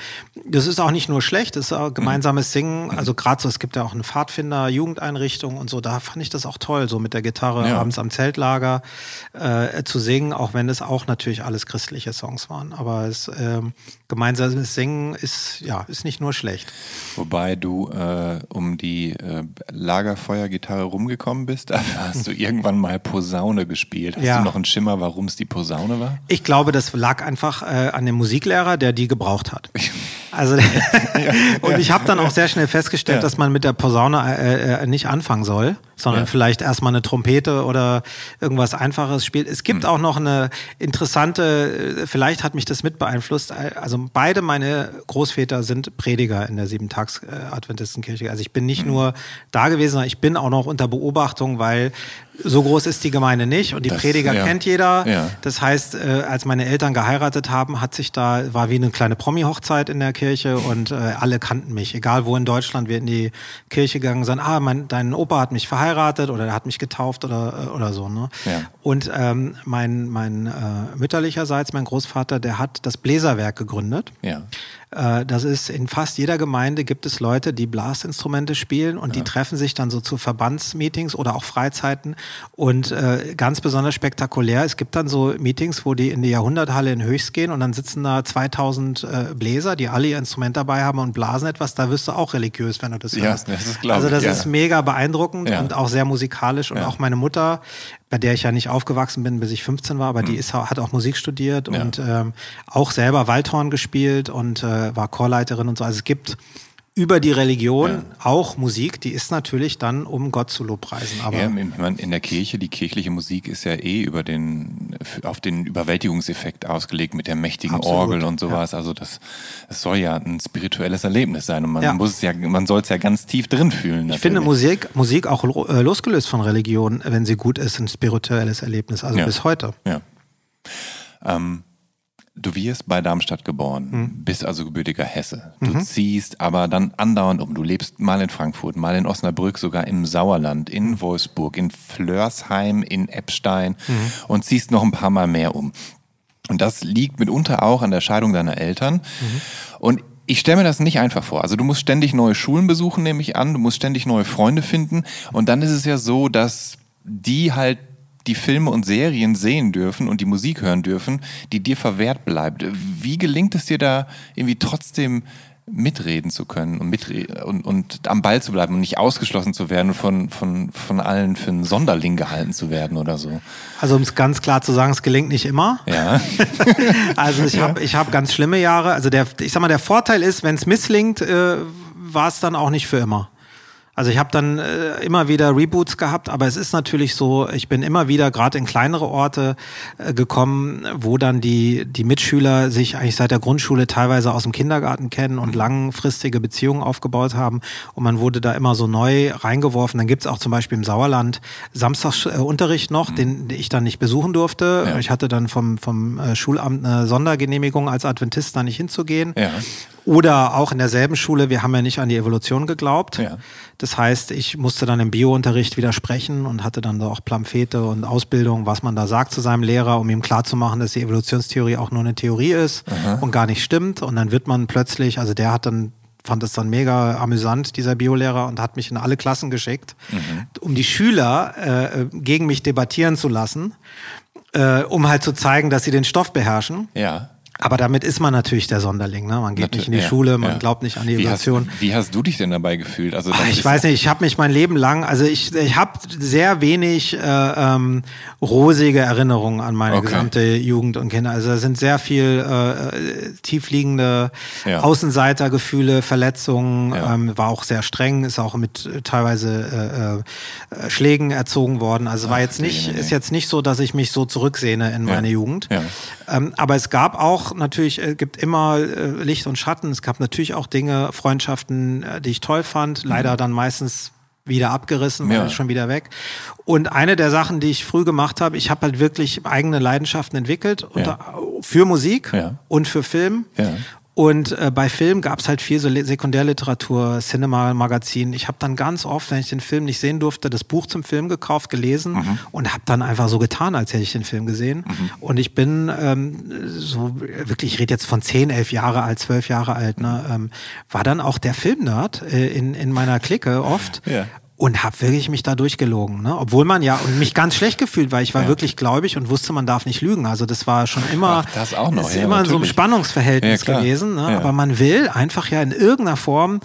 das ist auch nicht nur schlecht, das ist auch gemeinsames Mhm. Singen. Also gerade so, es gibt ja auch eine Pfadfinder, Jugendeinrichtung und so, da fand ich das auch toll, so mit der Gitarre Ja. abends am Zeltlager äh, zu singen, auch wenn es auch natürlich alles christliche Songs waren. Aber es, ähm, gemeinsames Singen ist, ja, ist nicht nur schlecht. Wobei du äh, um die äh, Lagerfeuergitarre rumgekommen bist, hast du irgendwann mal Posaune gespielt. Hast Ja. du noch einen Schimmer, warum es die Posaune war? Ich glaube, das lag einfach äh, an dem Musiklehrer, der die gebraucht hat. Also und ich habe dann auch sehr schnell festgestellt, Ja. dass man mit der Posaune äh, äh, nicht anfangen soll, sondern Ja. vielleicht erstmal eine Trompete oder irgendwas Einfaches spielt. Es gibt auch noch eine interessante, äh, vielleicht hat mich das mit beeinflusst. äh, Also beide meine Großväter sind Prediger in der Siebentags-Adventistenkirche. Also ich bin nicht nur da gewesen, sondern ich bin auch noch unter Beobachtung, weil so groß ist die Gemeinde nicht und die Das- Prediger ja. kennt jeder. Ja. Das heißt, äh, als meine Eltern geheiratet haben, hat sich da, war wie eine kleine Promi-Hochzeit in der Kirche und äh, alle kannten mich. Egal wo in Deutschland wir in die Kirche gegangen sind, ah, mein, dein Opa hat mich verheiratet oder er hat mich getauft oder, äh, oder so. Ne? Ja. Und ähm, mein, mein äh, mütterlicherseits, mein Großvater, der hat das Bläserwerk gegründet. Ja. Äh, Das ist in fast jeder Gemeinde gibt es Leute, die Blasinstrumente spielen und die treffen sich dann so zu Verbandsmeetings oder auch Freizeiten. Und äh, ganz besonders spektakulär, es gibt dann so Meetings, wo die in die Jahrhunderthalle in Höchst gehen und dann sitzen da 2000 äh, Bläser, die alle ihr Instrument dabei haben und blasen etwas. Da wirst du auch religiös, wenn du das Ja, hörst. das ist, also ich, das ja. ist mega beeindruckend Ja. und auch sehr musikalisch. Und Ja. auch meine Mutter, bei der ich ja nicht aufgewachsen bin, bis ich 15 war, aber die ist, hat auch Musik studiert. Ja. und ähm, auch selber Waldhorn gespielt und äh, war Chorleiterin und so. Also es gibt über die Religion Ja. auch Musik, die ist natürlich dann, um Gott zu lobpreisen. Aber Ja, in der Kirche, die kirchliche Musik ist ja eh über den, auf den Überwältigungseffekt ausgelegt mit der mächtigen Absolut, Orgel und sowas. Also das, das soll ja ein spirituelles Erlebnis sein und man Ja. muss es ja, man soll es ja ganz tief drin fühlen. ich finde natürlich. Musik, Musik auch äh, losgelöst von Religion, wenn sie gut ist, ein spirituelles Erlebnis. Also Ja. bis heute. Ja. Ähm, du wirst bei Darmstadt geboren, Mhm. bist also gebürtiger Hesse. Du ziehst aber dann andauernd um. Du lebst mal in Frankfurt, mal in Osnabrück, sogar im Sauerland, in Wolfsburg, in Flörsheim, in Eppstein Mhm. und ziehst noch ein paar Mal mehr um. Und das liegt mitunter auch an der Scheidung deiner Eltern. Mhm. Und ich stelle mir das nicht einfach vor. Also du musst ständig neue Schulen besuchen, nehme ich an. Du musst ständig neue Freunde finden. Und dann ist es ja so, dass die halt die Filme und Serien sehen dürfen und die Musik hören dürfen, die dir verwehrt bleibt. Wie gelingt es dir da irgendwie trotzdem mitreden zu können und, mitre und, und am Ball zu bleiben und nicht ausgeschlossen zu werden, von, von, von allen für einen Sonderling gehalten zu werden oder so? Also um es ganz klar zu sagen, es gelingt nicht immer. Ja. Also ich habe ich hab ganz schlimme Jahre. Also der, ich sag mal, der Vorteil ist, wenn es misslingt, äh, war es dann auch nicht für immer. Also ich habe dann äh, immer wieder Reboots gehabt, aber es ist natürlich so, ich bin immer wieder gerade in kleinere Orte äh, gekommen, wo dann die, die Mitschüler sich eigentlich seit der Grundschule teilweise aus dem Kindergarten kennen und langfristige Beziehungen aufgebaut haben und man wurde da immer so neu reingeworfen. Dann gibt's auch zum Beispiel im Sauerland Samstagsunterricht äh, noch, den ich dann nicht besuchen durfte. Ja. Ich hatte dann vom, vom äh, Schulamt eine Sondergenehmigung als Adventist da nicht hinzugehen. Ja. Oder auch in derselben Schule, wir haben ja nicht an die Evolution geglaubt. Ja. Das heißt, ich musste dann im Biounterricht widersprechen und hatte dann auch Pamphlete und Ausbildung, was man da sagt zu seinem Lehrer, um ihm klarzumachen, dass die Evolutionstheorie auch nur eine Theorie ist und gar nicht stimmt. Und dann wird man plötzlich, also der hat dann fand es dann mega amüsant, dieser Biolehrer, und hat mich in alle Klassen geschickt, um die Schüler äh, gegen mich debattieren zu lassen, äh, um halt zu zeigen, dass sie den Stoff beherrschen. Ja. Aber damit ist man natürlich der Sonderling. Ne? Man geht nicht in die Ja, Schule, man ja. glaubt nicht an die Wie Evolution. wie hast du dich denn dabei gefühlt? Also Ach, das ich weiß nicht, ich habe mich mein Leben lang, also ich, ich habe sehr wenig äh, ähm, rosige Erinnerungen an meine Okay. gesamte Jugend und Kinder. Also da sind sehr viel äh, äh, tiefliegende Ja. Außenseitergefühle, Verletzungen, ähm, war auch sehr streng, ist auch mit äh, teilweise äh, äh, Schlägen erzogen worden. Also war jetzt nicht, nee, nee. ist jetzt nicht so, dass ich mich so zurücksehne in meine Jugend. Ähm, aber es gab auch natürlich, äh, gibt immer äh, Licht und Schatten. Es gab natürlich auch Dinge, Freundschaften, äh, die ich toll fand. Leider dann meistens wieder abgerissen, Mhm. Ja. schon wieder weg. Und eine der Sachen, die ich früh gemacht habe, ich habe halt wirklich eigene Leidenschaften entwickelt unter, für Musik Ja. und für Film. Und äh, bei Film gab es halt viel so Sekundärliteratur, Cinema-Magazin. Ich habe dann ganz oft, wenn ich den Film nicht sehen durfte, das Buch zum Film gekauft, gelesen Mhm. und habe dann einfach so getan, als hätte ich den Film gesehen. Und ich bin ähm, so wirklich, ich rede jetzt von 10, 11 Jahre alt, 12 Jahre alt, ne, ähm, war dann auch der Filmnerd äh, in, in meiner Clique oft. Ja. Und habe wirklich mich da durchgelogen. Ne? Obwohl man ja und mich ganz schlecht gefühlt, weil ich war ja. wirklich gläubig und wusste, man darf nicht lügen. Also das war schon immer, Ach, das auch noch, ist ja, immer so ein Spannungsverhältnis ja, gewesen. Ne? Aber man will einfach ja in irgendeiner Form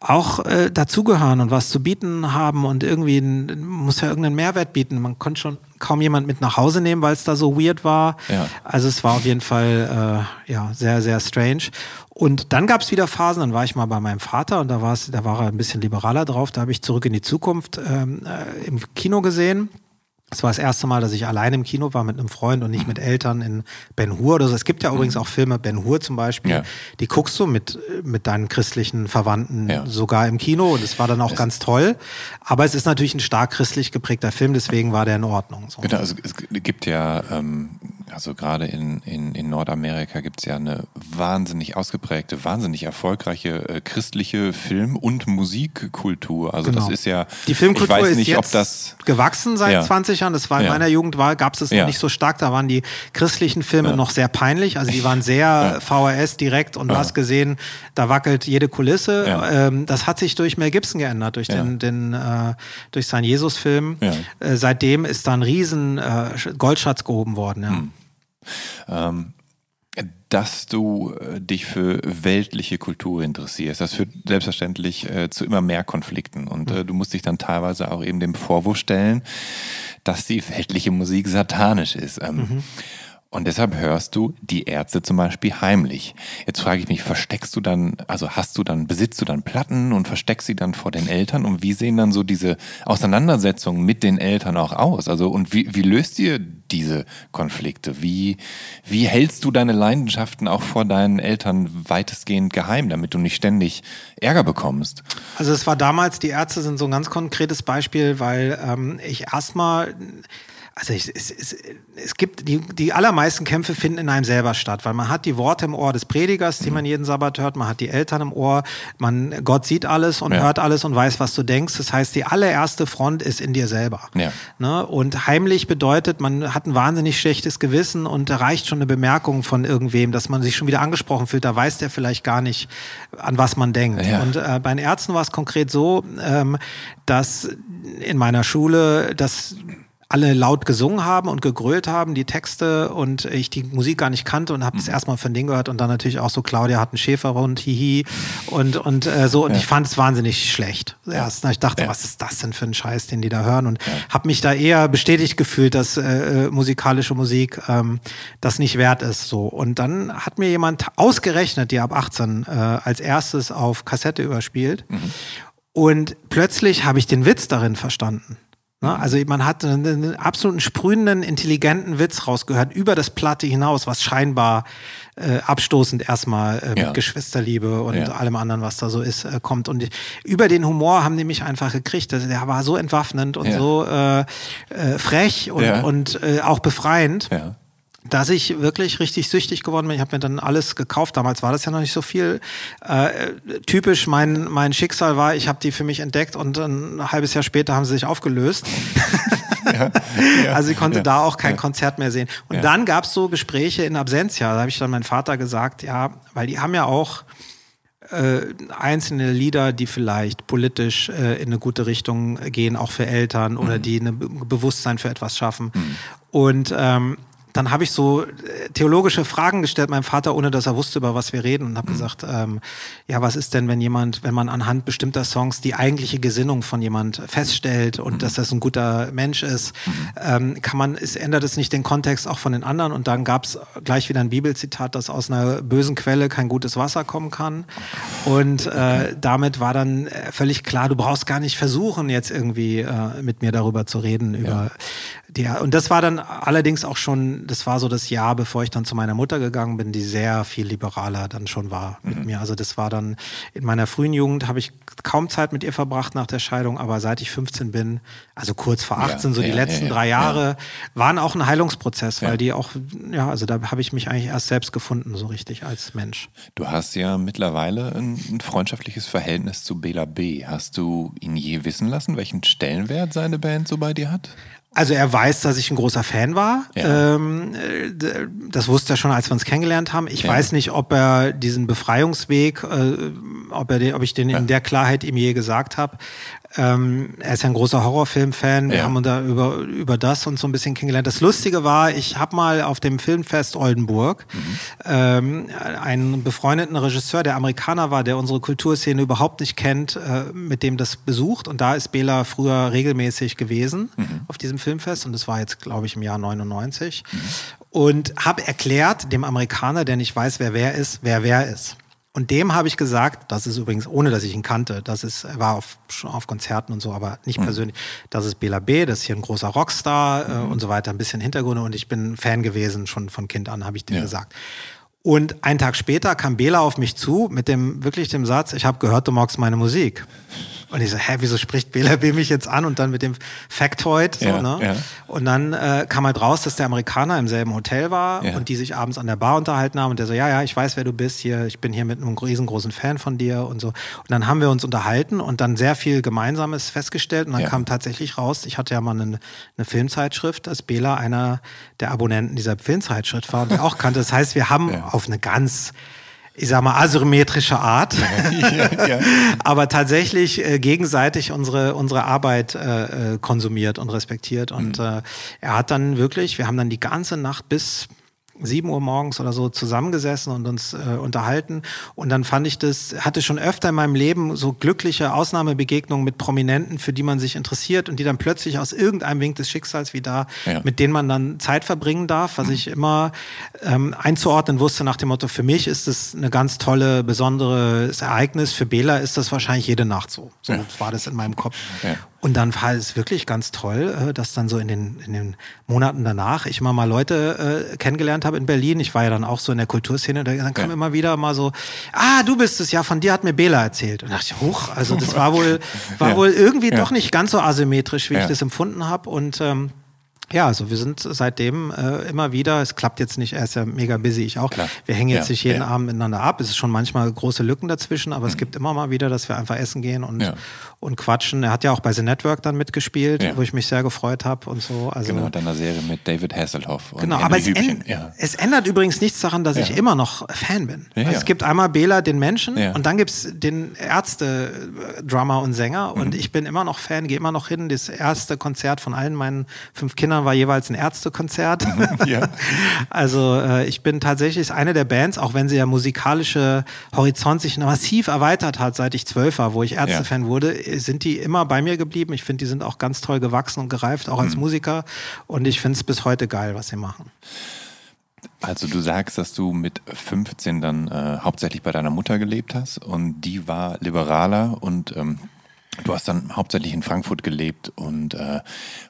auch äh, dazugehören und was zu bieten haben und irgendwie muss ja irgendeinen Mehrwert bieten. Man konnte schon kaum jemand mit nach Hause nehmen, weil es da so weird war. Ja. Also es war auf jeden Fall äh, ja sehr sehr strange. Und dann gab es wieder Phasen, dann war ich mal bei meinem Vater und da, war's, da war er ein bisschen liberaler drauf. Da habe ich zurück in die Zukunft ähm, äh, im Kino gesehen. Es war das erste Mal, dass ich allein im Kino war mit einem Freund und nicht mit Eltern in Ben Hur oder so. Es gibt ja übrigens auch Filme, Ben Hur zum Beispiel, ja. die guckst du mit, mit deinen christlichen Verwandten ja. sogar im Kino und es war dann auch es ganz toll. Aber es ist natürlich ein stark christlich geprägter Film, deswegen war der in Ordnung. So. Genau, also es gibt ja, ähm, also gerade in, in, in Nordamerika gibt es ja eine wahnsinnig ausgeprägte, wahnsinnig erfolgreiche äh, christliche Film- und Musikkultur. Also genau. das ist ja, die Filmkultur ich weiß nicht, ist jetzt ob das gewachsen seit ja. 20 Jahren. Das war in ja. meiner Jugend war, gab es es ja. noch nicht so stark. Da waren die christlichen Filme noch sehr peinlich. Also die waren sehr VHS direkt und du hast gesehen, da wackelt jede Kulisse. Ähm, das hat sich durch Mel Gibson geändert, durch den, den äh, durch seinen Jesus-Film. Äh, seitdem ist da ein riesen äh, Goldschatz gehoben worden. Ja. Hm. Ähm, dass du äh, dich für weltliche Kultur interessierst. Das führt selbstverständlich äh, zu immer mehr Konflikten. Und äh, du musst dich dann teilweise auch eben dem Vorwurf stellen, dass die weltliche Musik satanisch ist. Ähm, mhm. Und deshalb hörst du die Ärzte zum Beispiel heimlich. Jetzt frage ich mich, versteckst du dann, also hast du dann, besitzt du dann Platten und versteckst sie dann vor den Eltern? Und wie sehen dann so diese Auseinandersetzungen mit den Eltern auch aus? Also, und wie, wie löst ihr diese Konflikte? Wie, wie hältst du deine Leidenschaften auch vor deinen Eltern weitestgehend geheim, damit du nicht ständig Ärger bekommst? Also, es war damals, die Ärzte sind so ein ganz konkretes Beispiel, weil ähm, ich erstmal also es, es, es, es gibt die, die allermeisten Kämpfe finden in einem selber statt, weil man hat die Worte im Ohr des Predigers, die mhm. man jeden Sabbat hört, man hat die Eltern im Ohr, man Gott sieht alles und ja. hört alles und weiß, was du denkst. Das heißt, die allererste Front ist in dir selber. Ja. Ne? Und heimlich bedeutet, man hat ein wahnsinnig schlechtes Gewissen und erreicht schon eine Bemerkung von irgendwem, dass man sich schon wieder angesprochen fühlt. Da weiß der vielleicht gar nicht, an was man denkt. Ja. Und äh, bei den Ärzten war es konkret so, ähm, dass in meiner Schule, dass alle laut gesungen haben und gegrölt haben, die Texte und ich die Musik gar nicht kannte und habe es mhm. erstmal von denen gehört und dann natürlich auch so Claudia hat einen Schäferhund, hihi und und äh, so und ja. ich fand es wahnsinnig schlecht. Erst ich dachte, ja. was ist das denn für ein Scheiß, den die da hören und ja. habe mich da eher bestätigt gefühlt, dass äh, äh, musikalische Musik ähm, das nicht wert ist so und dann hat mir jemand ausgerechnet, die ab 18 äh, als erstes auf Kassette überspielt mhm. und plötzlich habe ich den Witz darin verstanden. Ne? Also man hat einen absoluten sprühenden, intelligenten Witz rausgehört über das Platte hinaus, was scheinbar äh, abstoßend erstmal äh, mit ja. Geschwisterliebe und ja. allem anderen, was da so ist, äh, kommt. Und über den Humor haben die mich einfach gekriegt. Also der war so entwaffnend und ja. so äh, äh, frech und, und äh, auch befreiend. Ja dass ich wirklich richtig süchtig geworden bin. Ich habe mir dann alles gekauft. Damals war das ja noch nicht so viel. Äh, typisch mein, mein Schicksal war, ich habe die für mich entdeckt und ein halbes Jahr später haben sie sich aufgelöst. ja, ja, also ich konnte ja, da auch kein Konzert mehr sehen. Und dann gab es so Gespräche in Absentia. Da habe ich dann meinem Vater gesagt, ja, weil die haben ja auch äh, einzelne Lieder, die vielleicht politisch äh, in eine gute Richtung gehen, auch für Eltern mhm. oder die ein Bewusstsein für etwas schaffen. Mhm. Und ähm, dann habe ich so äh, theologische Fragen gestellt meinem Vater, ohne dass er wusste, über was wir reden und habe mhm. gesagt, ähm, ja, was ist denn, wenn jemand, wenn man anhand bestimmter Songs die eigentliche Gesinnung von jemand feststellt und mhm. dass das ein guter Mensch ist, mhm. ähm, kann man, es ändert es nicht den Kontext auch von den anderen und dann gab es gleich wieder ein Bibelzitat, dass aus einer bösen Quelle kein gutes Wasser kommen kann und äh, damit war dann äh, völlig klar, du brauchst gar nicht versuchen, jetzt irgendwie äh, mit mir darüber zu reden, über ja. die, und das war dann allerdings auch schon das war so das Jahr, bevor ich dann zu meiner Mutter gegangen bin, die sehr viel liberaler dann schon war mit mhm. mir. Also das war dann in meiner frühen Jugend habe ich kaum Zeit mit ihr verbracht nach der Scheidung, aber seit ich 15 bin, also kurz vor 18, ja, so die ja, letzten ja, drei Jahre, waren auch ein Heilungsprozess, weil die auch, ja, also da habe ich mich eigentlich erst selbst gefunden, so richtig als Mensch. Du hast ja mittlerweile ein, ein freundschaftliches Verhältnis zu Bela B. Hast du ihn je wissen lassen, welchen Stellenwert seine Band so bei dir hat? Also er weiß, dass ich ein großer Fan war. Ja. Ähm, das wusste er schon, als wir uns kennengelernt haben. Ich ja. weiß nicht, ob er diesen Befreiungsweg äh, ob, er den, ob ich den in der Klarheit ihm je gesagt habe. Ähm, er ist ja ein großer Horrorfilm-Fan. Wir Ja. haben uns da über, über das und so ein bisschen kennengelernt. Das Lustige war, ich habe mal auf dem Filmfest Oldenburg ähm, einen befreundeten Regisseur, der Amerikaner war, der unsere Kulturszene überhaupt nicht kennt, äh, mit dem das besucht. Und da ist Bela früher regelmäßig gewesen auf diesem Filmfest. Und das war jetzt, glaube ich, im Jahr 99. Und habe erklärt dem Amerikaner, der nicht weiß, wer wer ist, wer wer ist. Und dem habe ich gesagt, das ist übrigens, ohne dass ich ihn kannte, das ist, er war auf, schon auf Konzerten und so, aber nicht persönlich, das ist Bela B., das ist hier ein großer Rockstar äh, und so weiter, ein bisschen Hintergründe und ich bin Fan gewesen, schon von Kind an, habe ich dem Ja. gesagt. Und einen Tag später kam Bela auf mich zu mit dem wirklich dem Satz, ich habe gehört, du magst meine Musik. Und ich so, hä, wieso spricht Bela B mich jetzt an? Und dann mit dem Factoid, so, Ja, ne? ja. Und dann äh, kam halt raus, dass der Amerikaner im selben Hotel war Ja. und die sich abends an der Bar unterhalten haben und der so, ja, ja, ich weiß, wer du bist hier, ich bin hier mit einem riesengroßen Fan von dir und so. Und dann haben wir uns unterhalten und dann sehr viel Gemeinsames festgestellt und dann kam tatsächlich raus, ich hatte ja mal eine, eine Filmzeitschrift, dass Bela einer der Abonnenten dieser Filmzeitschrift war und die auch kannte. Das heißt, wir haben. Auf eine ganz ich sag mal, asymmetrische Art, ja, ja. aber tatsächlich äh, gegenseitig unsere, unsere Arbeit äh, äh, konsumiert und respektiert. Und äh, er hat dann wirklich, wir haben dann die ganze Nacht bis 7 Uhr morgens oder so zusammengesessen und uns äh, unterhalten. Und dann fand ich das, hatte schon öfter in meinem Leben so glückliche Ausnahmebegegnungen mit Prominenten, für die man sich interessiert und die dann plötzlich aus irgendeinem Wink des Schicksals wie da, Ja. mit denen man dann Zeit verbringen darf, was ich immer ähm, einzuordnen wusste nach dem Motto, für mich ist es eine ganz tolle, besonderes Ereignis. Für Bela ist das wahrscheinlich jede Nacht so. So war das in meinem Kopf. Ja. Und dann war es wirklich ganz toll, äh, dass dann so in den, in den Monaten danach ich immer mal Leute äh, kennengelernt habe in Berlin. Ich war ja dann auch so in der Kulturszene. Da, dann kam Ja. immer wieder mal so, ah, du bist es, ja, von dir hat mir Bela erzählt. Und da dachte ich, hoch, also das war wohl, war Ja. wohl irgendwie Ja. doch nicht ganz so asymmetrisch, wie ich das empfunden habe. Und ähm, ja, also wir sind seitdem äh, immer wieder, es klappt jetzt nicht, er ist ja mega busy, ich auch. Klar. Wir hängen jetzt Ja, nicht jeden ja. Abend miteinander ab. Es ist schon manchmal große Lücken dazwischen, aber es gibt immer mal wieder, dass wir einfach essen gehen und, Ja. und quatschen. Er hat ja auch bei The Network dann mitgespielt, wo ich mich sehr gefreut habe und so. Also, Genau, deiner Serie mit David Hasselhoff. Und Genau, Henry aber es, Hübchen. ja. es ändert übrigens nichts daran, dass ich immer noch Fan bin. Es gibt einmal Bela, den Menschen, und dann gibt's den Ärzte-Drummer und Sänger. Und Mhm. ich bin immer noch Fan, gehe immer noch hin. Das erste Konzert von allen meinen fünf Kindern war jeweils ein Ärztekonzert. Ja. Also äh, ich bin tatsächlich eine der Bands, auch wenn sie ja musikalische Horizont sich massiv erweitert hat, seit ich zwölf war, wo ich Ärztefan wurde, äh, sind die immer bei mir geblieben. Ich finde, die sind auch ganz toll gewachsen und gereift, auch als Mhm. Musiker. Und ich finde es bis heute geil, was sie machen. Also du sagst, dass du mit 15 dann äh, hauptsächlich bei deiner Mutter gelebt hast und die war liberaler und ähm, du hast dann hauptsächlich in Frankfurt gelebt und äh,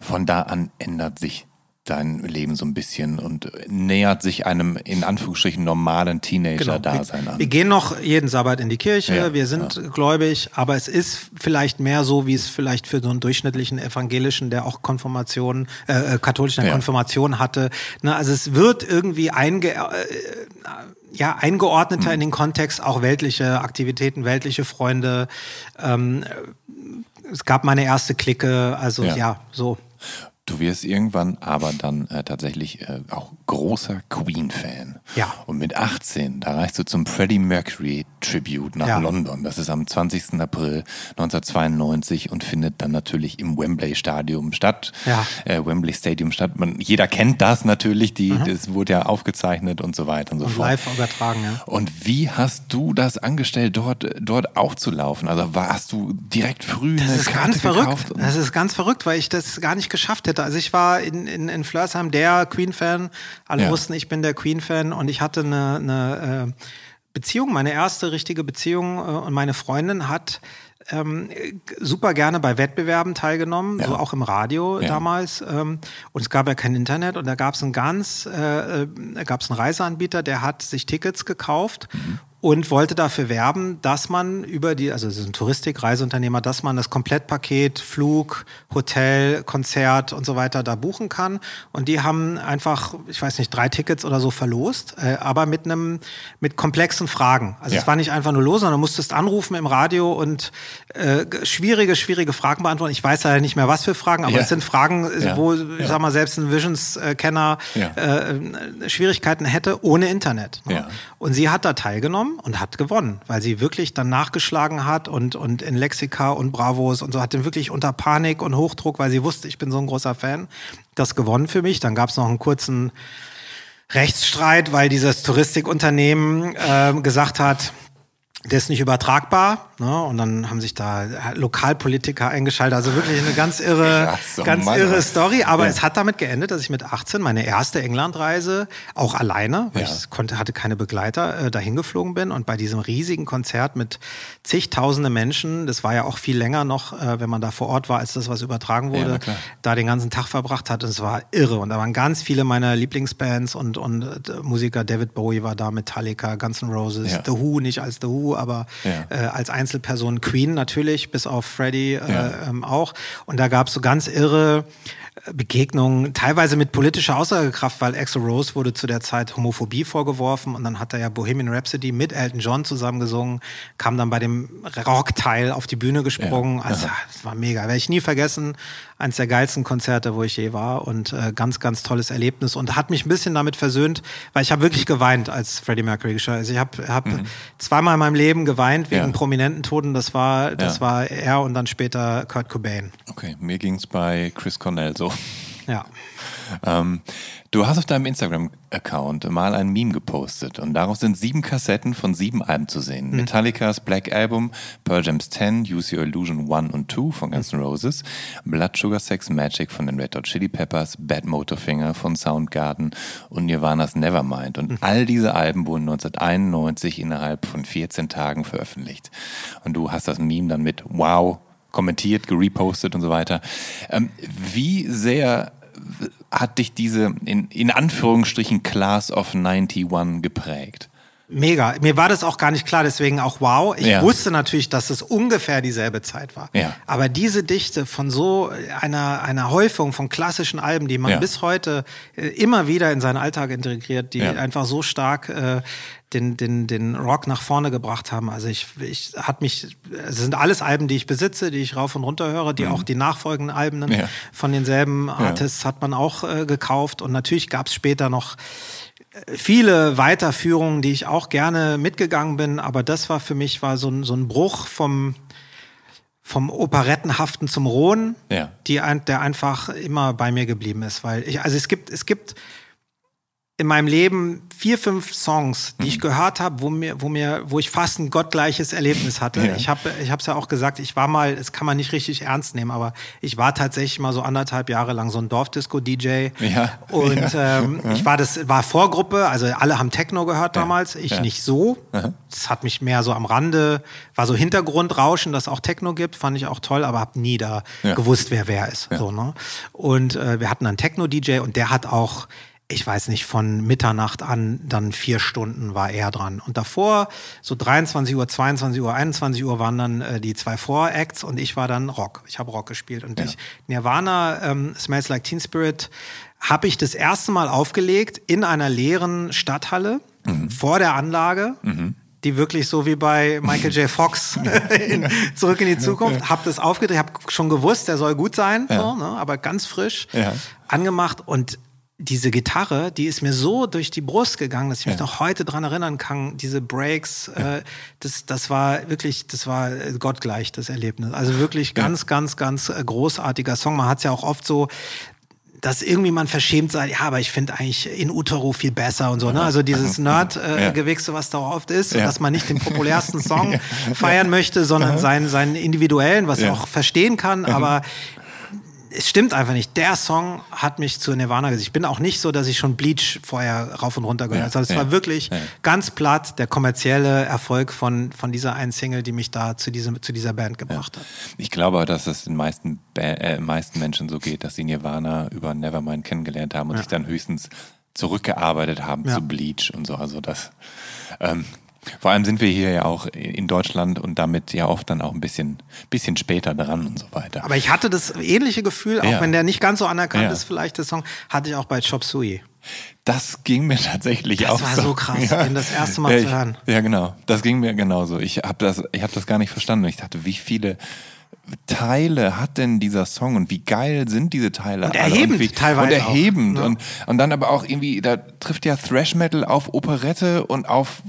von da an ändert sich dein Leben so ein bisschen und nähert sich einem in Anführungsstrichen normalen Teenager-Dasein wir, an. wir gehen noch jeden Sabbat in die Kirche, Ja, wir sind gläubig, aber es ist vielleicht mehr so, wie es vielleicht für so einen durchschnittlichen Evangelischen, der auch Konfirmation, äh, äh, katholischen Ja. Konfirmation hatte. Ne, also es wird irgendwie einge, äh, ja, eingeordneter in den Kontext auch weltliche Aktivitäten, weltliche Freunde. Ähm, es gab meine erste Clique, also Ja. ja, so. Du wirst irgendwann aber dann äh, tatsächlich äh, auch großer Queen-Fan. Ja. Und mit 18, da reist du zum Freddie Mercury Tribute nach Ja. London. Das ist am 20. April 1992 und findet dann natürlich im Wembley Stadium statt. Ja. Äh, Wembley Stadium statt. Man, jeder kennt das natürlich, die, das wurde ja aufgezeichnet und so weiter und so Mhm. Und fort. live übertragen, ja. Und wie hast du das angestellt, dort, dort aufzulaufen? Also warst du direkt früh Das eine ist Karte ganz verrückt. Das ist ganz verrückt, weil ich das gar nicht geschafft hätte. Also ich war in, in, in Flörsheim der Queen-Fan. Alle Ja. wussten, ich bin der Queen-Fan und ich hatte eine, eine äh, Beziehung, meine erste richtige Beziehung äh, und meine Freundin hat ähm, super gerne bei Wettbewerben teilgenommen, so auch im Radio Ja. damals. Ähm, und es gab ja kein Internet und da gab es einen ganz, äh, äh, da gab es einen Reiseanbieter, der hat sich Tickets gekauft und wollte dafür werben, dass man über die, also es ist ein Touristik-Reiseunternehmer, dass man das Komplettpaket Flug, Hotel, Konzert und so weiter da buchen kann. Und die haben einfach, ich weiß nicht, drei Tickets oder so verlost, äh, aber mit einem, mit komplexen Fragen. Also Ja. es war nicht einfach nur los, sondern du musstest anrufen im Radio und äh, schwierige, schwierige Fragen beantworten. Ich weiß leider nicht mehr, was für Fragen, aber Ja. es sind Fragen, äh, Ja. wo, ich sag mal, selbst ein Visions-Kenner äh, Schwierigkeiten hätte ohne Internet. Ne? Und sie hat da teilgenommen und hat gewonnen, weil sie wirklich dann nachgeschlagen hat und, und in Lexika und Bravos und so hat den wirklich unter Panik und Hochdruck, weil sie wusste, ich bin so ein großer Fan, das gewonnen für mich. Dann gab es noch einen kurzen Rechtsstreit, weil dieses Touristikunternehmen äh, gesagt hat, der ist nicht übertragbar. Ne? Und dann haben sich da Lokalpolitiker eingeschaltet. Also wirklich eine ganz irre, Krass, oh ganz Mann, irre Story. Aber ja. es hat damit geendet, dass ich mit 18 meine erste Englandreise auch alleine, weil ja. ich konnte, hatte keine Begleiter, äh, dahin geflogen bin und bei diesem riesigen Konzert mit zigtausende Menschen, das war ja auch viel länger noch, äh, wenn man da vor Ort war, als das, was übertragen wurde, ja, da den ganzen Tag verbracht hat. Und es war irre. Und da waren ganz viele meiner Lieblingsbands und, und äh, Musiker. David Bowie war da, Metallica, Guns N' Roses, The Who, nicht als The Who, aber äh, als Einzel Einzelpersonen Queen natürlich, bis auf Freddie äh, ja. ähm, auch. Und da gab es so ganz irre Begegnungen, teilweise mit politischer Aussagekraft, weil Axel Rose wurde zu der Zeit Homophobie vorgeworfen und dann hat er ja Bohemian Rhapsody mit Elton John zusammen gesungen, kam dann bei dem Rockteil auf die Bühne gesprungen. Ja, also das war mega. Werde ich nie vergessen. Eins der geilsten Konzerte, wo ich je war und äh, ganz, ganz tolles Erlebnis und hat mich ein bisschen damit versöhnt, weil ich habe wirklich geweint, als Freddie Mercury geschah. Also ich habe hab mhm. zweimal in meinem Leben geweint wegen ja. prominenten Toten. Das war, das ja. war er und dann später Kurt Cobain. Okay, mir ging es bei Chris Cornell so. Ja. Ähm, du hast auf deinem Instagram-Account mal ein Meme gepostet und darauf sind sieben Kassetten von sieben Alben zu sehen. Mhm. Metallicas Black Album, Pearl Jam's 10, Use Your Illusion 1 und 2 von Guns N' Roses, Blood Sugar Sex Magic von den Red Hot Chili Peppers, Bad Motorfinger von Soundgarden und Nirvana's Nevermind. Und mhm. all diese Alben wurden 1991 innerhalb von 14 Tagen veröffentlicht. Und du hast das Meme dann mit Wow kommentiert, gerepostet und so weiter. Ähm, wie sehr hat dich diese in, in Anführungsstrichen Class of 91 geprägt? Mega. Mir war das auch gar nicht klar, deswegen auch wow. Ich ja. wusste natürlich, dass es ungefähr dieselbe Zeit war. Ja. Aber diese Dichte von so einer, einer Häufung von klassischen Alben, die man ja. bis heute äh, immer wieder in seinen Alltag integriert, die einfach so stark äh, den, den, den Rock nach vorne gebracht haben. Also ich, ich hat mich, es sind alles Alben, die ich besitze, die ich rauf und runter höre, die mhm. auch die nachfolgenden Alben von denselben Artists hat man auch äh, gekauft. Und natürlich gab es später noch viele Weiterführungen, die ich auch gerne mitgegangen bin, aber das war für mich war so ein, so ein Bruch vom, vom Operettenhaften zum Rohen, ja. die, der einfach immer bei mir geblieben ist. Weil ich, also es gibt, es gibt in meinem Leben vier, fünf Songs, die mhm. ich gehört habe, wo mir, wo mir, wo ich fast ein gottgleiches Erlebnis hatte. Ja. Ich habe, ich habe es ja auch gesagt, ich war mal, das kann man nicht richtig ernst nehmen, aber ich war tatsächlich mal so anderthalb Jahre lang so ein Dorfdisco-DJ. Ja. Und ja. Ähm, ich war das, war Vorgruppe, also alle haben Techno gehört damals, ich nicht so. Das hat mich mehr so am Rande, war so Hintergrundrauschen, dass auch Techno gibt, fand ich auch toll, aber habe nie da gewusst, wer wer ist. So, ne? Und äh, wir hatten einen Techno-DJ und der hat auch ich weiß nicht, von Mitternacht an dann vier Stunden war er dran. Und davor, so 23 Uhr, 22 Uhr, 21 Uhr waren dann äh, die zwei Voracts und ich war dann Rock. Ich habe Rock gespielt. Und ja. ich, Nirvana, ähm, Smells Like Teen Spirit, habe ich das erste Mal aufgelegt in einer leeren Stadthalle mhm. vor der Anlage. Mhm die wirklich so wie bei Michael J. Fox in, zurück in die Zukunft. Hab das aufgedreht, hab schon gewusst, der soll gut sein, ja. so, ne, aber ganz frisch ja. angemacht und diese Gitarre, die ist mir so durch die Brust gegangen, dass ich mich ja. noch heute dran erinnern kann. Diese Breaks, ja. äh, das, das war wirklich, das war gottgleich, das Erlebnis. Also wirklich ganz, ja. ganz, ganz äh, großartiger Song. Man hat es ja auch oft so, dass irgendwie man verschämt sei, ja, aber ich finde eigentlich in Utero viel besser und so, ne? Also dieses Nerd-Gewichse, äh, was da oft ist, ja. dass man nicht den populärsten Song feiern möchte, sondern seinen, seinen individuellen, was ich auch verstehen kann, aber es stimmt einfach nicht. Der Song hat mich zu Nirvana gesagt. Ich bin auch nicht so, dass ich schon Bleach vorher rauf und runter gehört habe. Ja, es war wirklich ganz platt der kommerzielle Erfolg von, von dieser einen Single, die mich da zu, diesem, zu dieser Band gebracht hat. Ich glaube, dass es den meisten, äh, meisten Menschen so geht, dass sie Nirvana über Nevermind kennengelernt haben und sich dann höchstens zurückgearbeitet haben zu Bleach und so. Also das ähm, vor allem sind wir hier ja auch in Deutschland und damit ja oft dann auch ein bisschen, bisschen später dran und so weiter. Aber ich hatte das ähnliche Gefühl, auch ja. wenn der nicht ganz so anerkannt ja. ist, vielleicht der Song, hatte ich auch bei Chop Suey. Das ging mir tatsächlich das auch so. Das war so krass, ja. den das erste Mal ja, zu hören. ja, genau. Das ging mir genauso. Ich habe das, hab das gar nicht verstanden. Ich dachte, wie viele Teile hat denn dieser Song und wie geil sind diese Teile? Und erhebend und teilweise Und erhebend. auch, ne? und, und dann aber auch irgendwie, da trifft ja Thrash Metal auf Operette und auf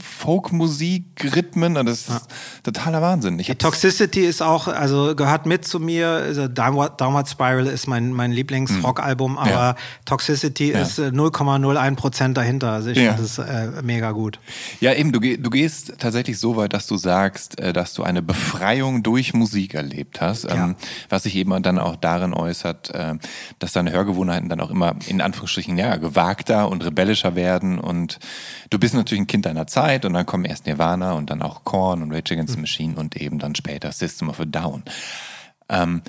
Folkmusik-Rhythmen und das ist totaler Wahnsinn. Ich Die Toxicity ist auch, also gehört mit zu mir. Also Downward, Downward Spiral ist mein, mein Lieblings-Rock-Album, aber Hm. Ja. Toxicity Ja. ist äh, 0,01 Prozent dahinter. Also ich Ja. finde das äh, mega gut. Ja, eben, du, du gehst tatsächlich so weit, dass du sagst, äh, dass du eine Befreiung durch Musik erlebt hast, ähm, was sich eben dann auch darin äußert, äh, dass deine Hörgewohnheiten dann auch immer in Anführungsstrichen ja, gewagter und rebellischer werden und du bist natürlich ein Kind deiner Zeit und dann kommen erst Nirvana und dann auch Korn und Rage Against the Machine und eben dann später System of a Down. Ähm,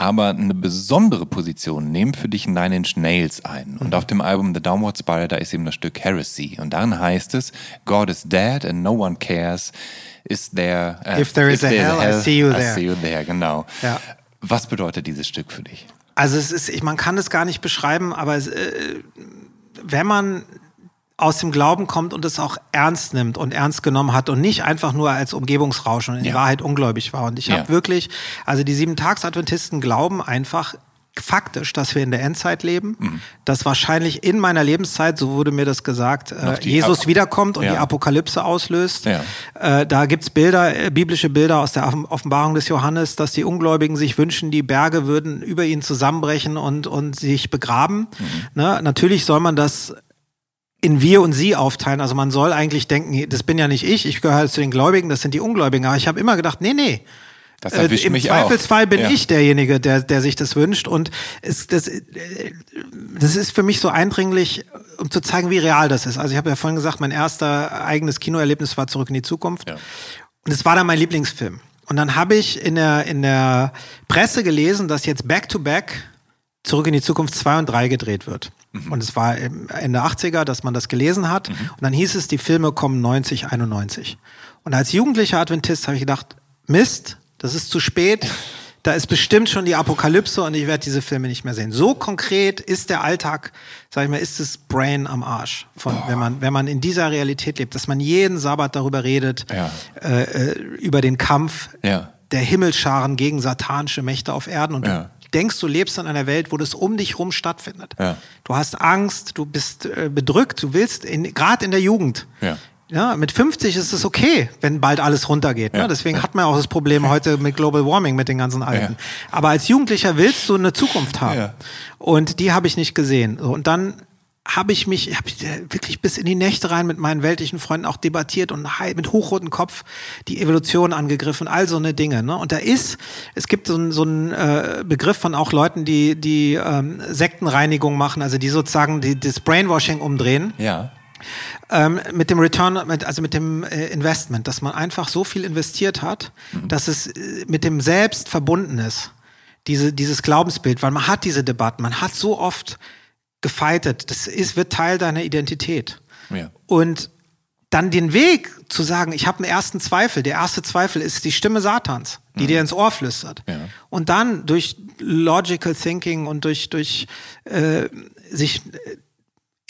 aber eine besondere Position nehmen für dich Nine Inch Nails ein. Und auf dem Album The Downward Spiral, da ist eben das Stück Heresy. Und darin heißt es, God is dead and no one cares. Is there, äh, If there is a there's hell, I see you I there. see you there, genau. Ja. Was bedeutet dieses Stück für dich? Also es ist, ich, man kann es gar nicht beschreiben, aber es, äh, wenn man aus dem Glauben kommt und es auch ernst nimmt und ernst genommen hat und nicht einfach nur als Umgebungsrausch und in Ja. Wahrheit ungläubig war. Und ich habe Ja. wirklich, also die Sieben-Tags-Adventisten glauben einfach faktisch, dass wir in der Endzeit leben, Mhm. dass wahrscheinlich in meiner Lebenszeit, so wurde mir das gesagt, äh, Jesus Ap- wiederkommt und Ja. die Apokalypse auslöst. Ja. Äh, da gibt's Bilder, äh, biblische Bilder aus der Offen- Offenbarung des Johannes, dass die Ungläubigen sich wünschen, die Berge würden über ihnen zusammenbrechen und, und sich begraben. Ne? Natürlich soll man das in wir und sie aufteilen. Also man soll eigentlich denken, das bin ja nicht ich, ich gehöre zu den Gläubigen, das sind die Ungläubigen. Aber ich habe immer gedacht, nee, nee. Das Äh, erwischt Im mich Zweifelsfall auch. bin Ja. ich derjenige, der, der sich das wünscht. Und es, das, äh, das ist für mich so eindringlich, um zu zeigen, wie real das ist. Also ich habe ja vorhin gesagt, mein erster eigenes Kinoerlebnis war Zurück in die Zukunft. Ja. Und es war dann mein Lieblingsfilm. Und dann habe ich in der, in der Presse gelesen, dass jetzt Back-to-Back Zurück in die Zukunft 2 und 3 gedreht wird. Und es war im Ende 80er, dass man das gelesen hat. Und dann hieß es, die Filme kommen 90, 91. Und als jugendlicher Adventist habe ich gedacht, Mist, das ist zu spät. Da ist bestimmt schon die Apokalypse und ich werde diese Filme nicht mehr sehen. So konkret ist der Alltag, sag ich mal, ist das Brain am Arsch, von, wenn, man, wenn man in dieser Realität lebt, dass man jeden Sabbat darüber redet, Ja. äh, äh, über den Kampf Ja. der Himmelscharen gegen satanische Mächte auf Erden und Ja. du denkst, du lebst in einer Welt, wo das um dich rum stattfindet. Ja. Du hast Angst, du bist äh, bedrückt, du willst, gerade in der Jugend. Ja. Ja, mit 50 ist es okay, wenn bald alles runtergeht. Ja. Ne? Deswegen hat man auch das Problem heute mit Global Warming, mit den ganzen Alten. Aber als Jugendlicher willst du eine Zukunft haben. Ja. Und die habe ich nicht gesehen. Und dann habe ich mich hab ich äh, wirklich bis in die Nächte rein mit meinen weltlichen Freunden auch debattiert und mit hochrotem Kopf die Evolution angegriffen, all so eine Dinge. Ne? Und da ist, es gibt so einen so einen, äh, Begriff von auch Leuten, die, die ähm, Sektenreinigung machen, also die sozusagen die, das Brainwashing umdrehen Ja. Ähm, mit dem Return, also mit dem äh, Investment, dass man einfach so viel investiert hat, dass es äh, mit dem Selbst verbunden ist. Diese, dieses Glaubensbild, weil man hat diese Debatten, man hat so oft gefeitet, das ist, wird Teil deiner Identität. Ja. Und dann den Weg zu sagen, ich habe einen ersten Zweifel. Der erste Zweifel ist die Stimme Satans, die dir ins Ohr flüstert. Ja. Und dann durch Logical Thinking und durch, durch äh, sich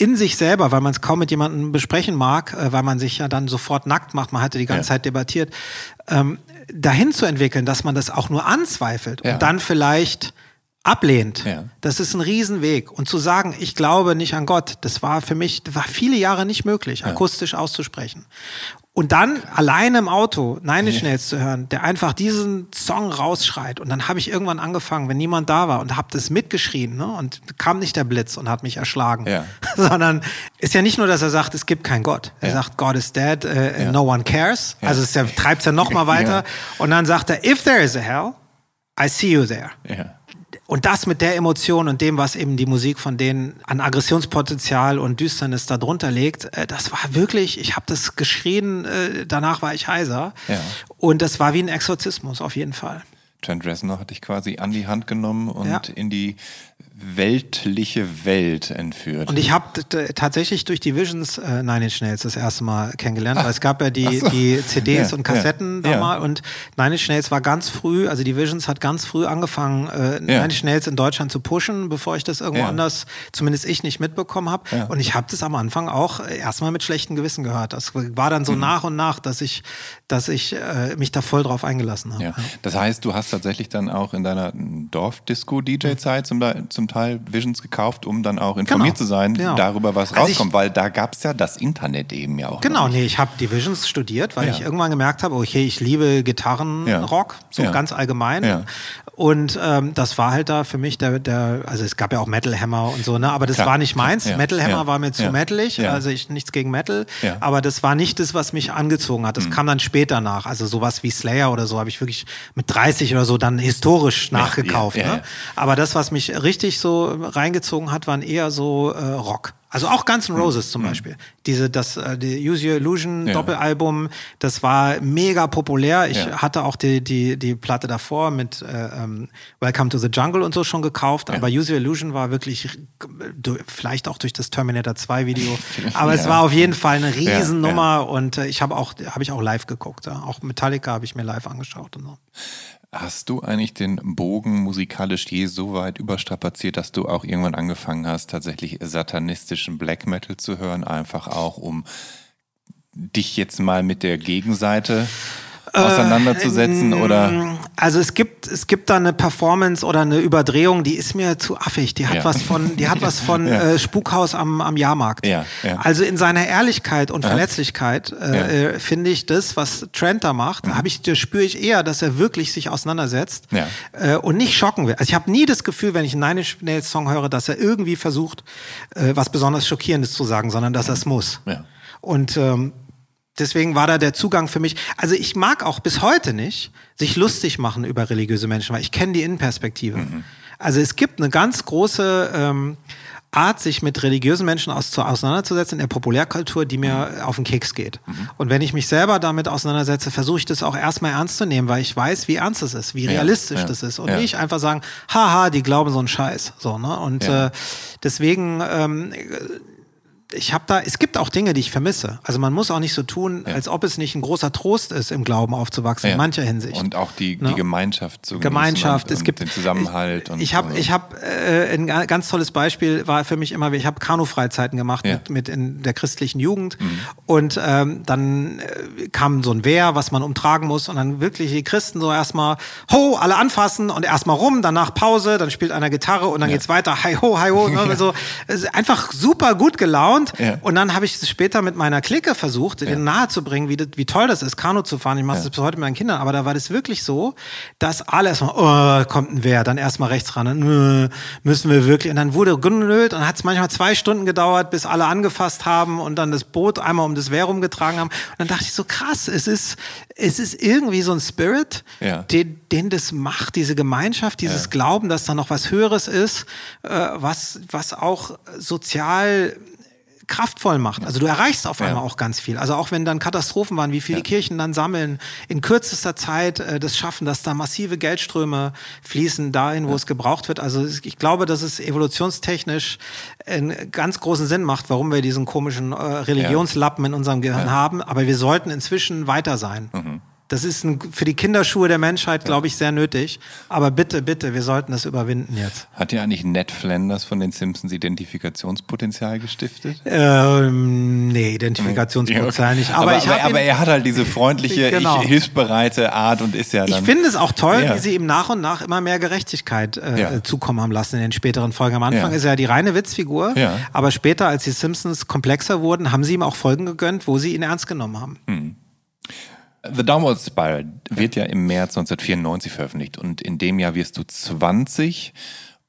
in sich selber, weil man es kaum mit jemandem besprechen mag, äh, weil man sich ja dann sofort nackt macht, man hatte die ganze Ja. Zeit debattiert, ähm, dahin zu entwickeln, dass man das auch nur anzweifelt Ja. und dann vielleicht ablehnt. Ja. Das ist ein Riesenweg. Und zu sagen, ich glaube nicht an Gott, das war für mich, das war viele Jahre nicht möglich, akustisch auszusprechen. Und dann alleine im Auto Nine Inch Nails zu hören, der einfach diesen Song rausschreit. Und dann habe ich irgendwann angefangen, wenn niemand da war und habe das mitgeschrien. Ne? Und kam nicht der Blitz und hat mich erschlagen. Ja. Sondern ist ja nicht nur, dass er sagt, es gibt keinen Gott. Er Ja. sagt, God is dead, äh, Ja. no one cares. Also es treibt es ja noch mal weiter. Und dann sagt er, if there is a hell, I see you there. Ja. Und das mit der Emotion und dem, was eben die Musik von denen an Aggressionspotenzial und Düsternis da drunter legt, äh, das war wirklich, ich habe das geschrien, äh, danach war ich heiser. Ja. Und das war wie ein Exorzismus, auf jeden Fall. Trent Reznor hat dich quasi an die Hand genommen und Ja. in die weltliche Welt entführt. Und ich habe tatsächlich durch die Visions äh, Nine Inch Nails das erste Mal kennengelernt, Ach. weil es gab ja die, so. die CDs ja, und Kassetten ja, da mal und Nine Inch Nails war ganz früh, also die Visions hat ganz früh angefangen, äh, Nine Inch Nails in Deutschland zu pushen, bevor ich das irgendwo anders, zumindest ich nicht mitbekommen habe. Und ich habe das am Anfang auch erstmal mit schlechtem Gewissen gehört. Das war dann so mhm. nach und nach, dass ich, dass ich äh, mich da voll drauf eingelassen habe. Das heißt, du hast tatsächlich dann auch in deiner Dorfdisco-DJ-Zeit zum, zum Teil Visions gekauft, um dann auch informiert genau. zu sein genau. darüber, was also rauskommt, ich, weil da gab es ja das Internet eben ja auch. Genau, nee, ich habe die Visions studiert, weil ja. ich irgendwann gemerkt habe, okay, ich liebe Gitarrenrock, ja. so ja. ganz allgemein. Und ähm, das war halt da für mich der, der, also es gab ja auch Metal Hammer und so, ne? Aber das Klar. war nicht meins. Metal Hammer war mir zu metalig, also ich nichts gegen Metal, aber das war nicht das, was mich angezogen hat. Das mhm. kam dann später nach. Also sowas wie Slayer oder so habe ich wirklich mit 30 oder so dann historisch nachgekauft. Ne? Aber das, was mich richtig so reingezogen hat, waren eher so äh, Rock. Also auch Guns N' Roses zum mhm. Beispiel. Diese, das, äh, die Use Your Illusion ja. Doppelalbum, das war mega populär. Ich ja. hatte auch die, die, die Platte davor mit äh, ähm, Welcome to the Jungle und so schon gekauft, ja. aber Use Your Illusion war wirklich, vielleicht auch durch das Terminator 2 Video, aber es war auf jeden Fall eine Riesennummer und äh, ich habe auch, habe ich auch live geguckt. Auch Metallica habe ich mir live angeschaut und so. Hast du eigentlich den Bogen musikalisch je so weit überstrapaziert, dass du auch irgendwann angefangen hast, tatsächlich satanistischen Black Metal zu hören, einfach auch um dich jetzt mal mit der Gegenseite auseinanderzusetzen äh, oder? Also es gibt es gibt da eine Performance oder eine Überdrehung, die ist mir zu affig. Die hat ja. was von die hat was von ja. äh, Spukhaus am, am Jahrmarkt. Ja, also in seiner Ehrlichkeit und Verletzlichkeit äh, äh, finde ich das, was Trent da macht, mhm. habe ich da spüre ich eher, dass er wirklich sich auseinandersetzt äh, und nicht schocken will. Also ich habe nie das Gefühl, wenn ich einen Nine Inch Nails Song höre, dass er irgendwie versucht, äh, was besonders schockierendes zu sagen, sondern dass er es muss. Und ähm, deswegen war da der Zugang für mich. Also ich mag auch bis heute nicht sich lustig machen über religiöse Menschen, weil ich kenne die Innenperspektive. Mhm. Also es gibt eine ganz große ähm, Art, sich mit religiösen Menschen aus, zu, auseinanderzusetzen in der Populärkultur, die mir mhm. auf den Keks geht. Mhm. Und wenn ich mich selber damit auseinandersetze, versuche ich das auch erstmal ernst zu nehmen, weil ich weiß, wie ernst es ist, wie realistisch ja, ja, das ist. Und ja. nicht einfach sagen, haha, die glauben so einen Scheiß. So, ne? Und äh, deswegen ähm, ich habe da, es gibt auch Dinge, die ich vermisse. Also man muss auch nicht so tun, ja. als ob es nicht ein großer Trost ist, im Glauben aufzuwachsen, ja. in mancher Hinsicht. Und auch die, die ne? Gemeinschaft zu Gemeinschaft, und, es gibt den Zusammenhalt. Ich, ich habe, ich habe äh, ein ganz tolles Beispiel war für mich immer, ich habe Kanu-Freizeiten gemacht ja. mit, mit in der christlichen Jugend mhm. und ähm, dann äh, kam so ein Wehr, was man umtragen muss und dann wirklich die Christen so erstmal ho, alle anfassen und erstmal rum, danach Pause, dann spielt einer Gitarre und dann geht's weiter, hi ho, hi ho, ne? so einfach super gut gelaunt Sound. Ja. Und dann habe ich es später mit meiner Clique versucht, ja. nahezubringen, wie, wie toll das ist, Kanu zu fahren. Ich mache das bis heute mit meinen Kindern. Aber da war das wirklich so, dass alle erstmal, oh, kommt ein Wehr, dann erstmal rechts ran, und, müssen wir wirklich. Und dann wurde genölt und hat es manchmal zwei Stunden gedauert, bis alle angefasst haben und dann das Boot einmal um das Wehr rumgetragen haben. Und dann dachte ich so, krass, es ist, es ist irgendwie so ein Spirit, ja. den, den das macht, diese Gemeinschaft, dieses ja. Glauben, dass da noch was Höheres ist, äh, was, was auch sozial kraftvoll macht. Also du erreichst auf einmal ja. auch ganz viel. Also auch wenn dann Katastrophen waren, wie viele ja. Kirchen dann sammeln, in kürzester Zeit äh, das schaffen, dass da massive Geldströme fließen dahin, wo ja. es gebraucht wird. Also ich glaube, dass es evolutionstechnisch einen ganz großen Sinn macht, warum wir diesen komischen äh, Religionslappen in unserem Gehirn haben. Aber wir sollten inzwischen weiter sein. Mhm. Das ist ein, für die Kinderschuhe der Menschheit, glaube ich, sehr nötig. Aber bitte, bitte, wir sollten das überwinden jetzt. Hat ja eigentlich Ned Flanders von den Simpsons Identifikationspotenzial gestiftet? Ähm, nee, Identifikationspotenzial nicht. Aber, aber, aber, aber er hat halt diese freundliche, genau. hilfsbereite Art und ist ja dann. Ich finde es auch toll, ja. wie sie ihm nach und nach immer mehr Gerechtigkeit äh, ja. zukommen haben lassen in den späteren Folgen. Am Anfang ja. ist er ja die reine Witzfigur, aber später, als die Simpsons komplexer wurden, haben sie ihm auch Folgen gegönnt, wo sie ihn ernst genommen haben. Hm. The Downward Spiral wird ja im März 1994 veröffentlicht und in dem Jahr wirst du 20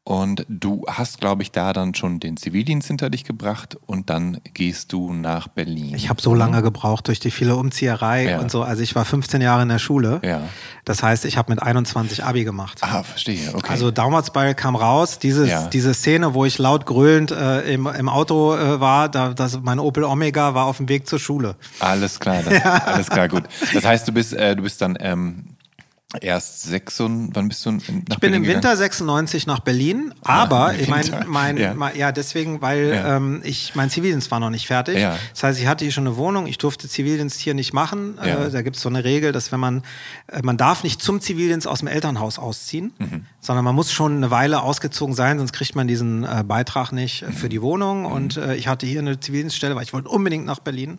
und du hast, glaube ich, da dann schon den Zivildienst hinter dich gebracht und dann gehst du nach Berlin. Ich habe so lange gebraucht durch die viele Umzieherei ja. und so. Also ich war 15 Jahre in der Schule. Ja. Das heißt, ich habe mit 21 Abi gemacht. Ah, verstehe. Okay. Also Downward Spiral kam raus. Dieses, ja. Diese Szene, wo ich laut gröhlend äh, im, im Auto äh, war, da, das, mein Opel Omega war auf dem Weg zur Schule. Alles klar, das, alles klar, gut. Das heißt, du bist, äh, du bist dann ähm, erst sechs und wann bist du nach Ich bin Berlin im gegangen? Winter 96 nach Berlin, aber im ich mein, Winter. mein, Ja. mein, ja, deswegen, weil Ja. ähm, ich mein Zivildienst war noch nicht fertig. Ja. Das heißt, ich hatte hier schon eine Wohnung, ich durfte Zivildienst hier nicht machen. Ja. Äh, da gibt es so eine Regel, dass wenn man, äh, man darf nicht zum Zivildienst aus dem Elternhaus ausziehen, Mhm. sondern man muss schon eine Weile ausgezogen sein, sonst kriegt man diesen äh, Beitrag nicht äh, für die Wohnung. Mhm. Und äh, ich hatte hier eine Zivildienststelle, weil ich wollte unbedingt nach Berlin.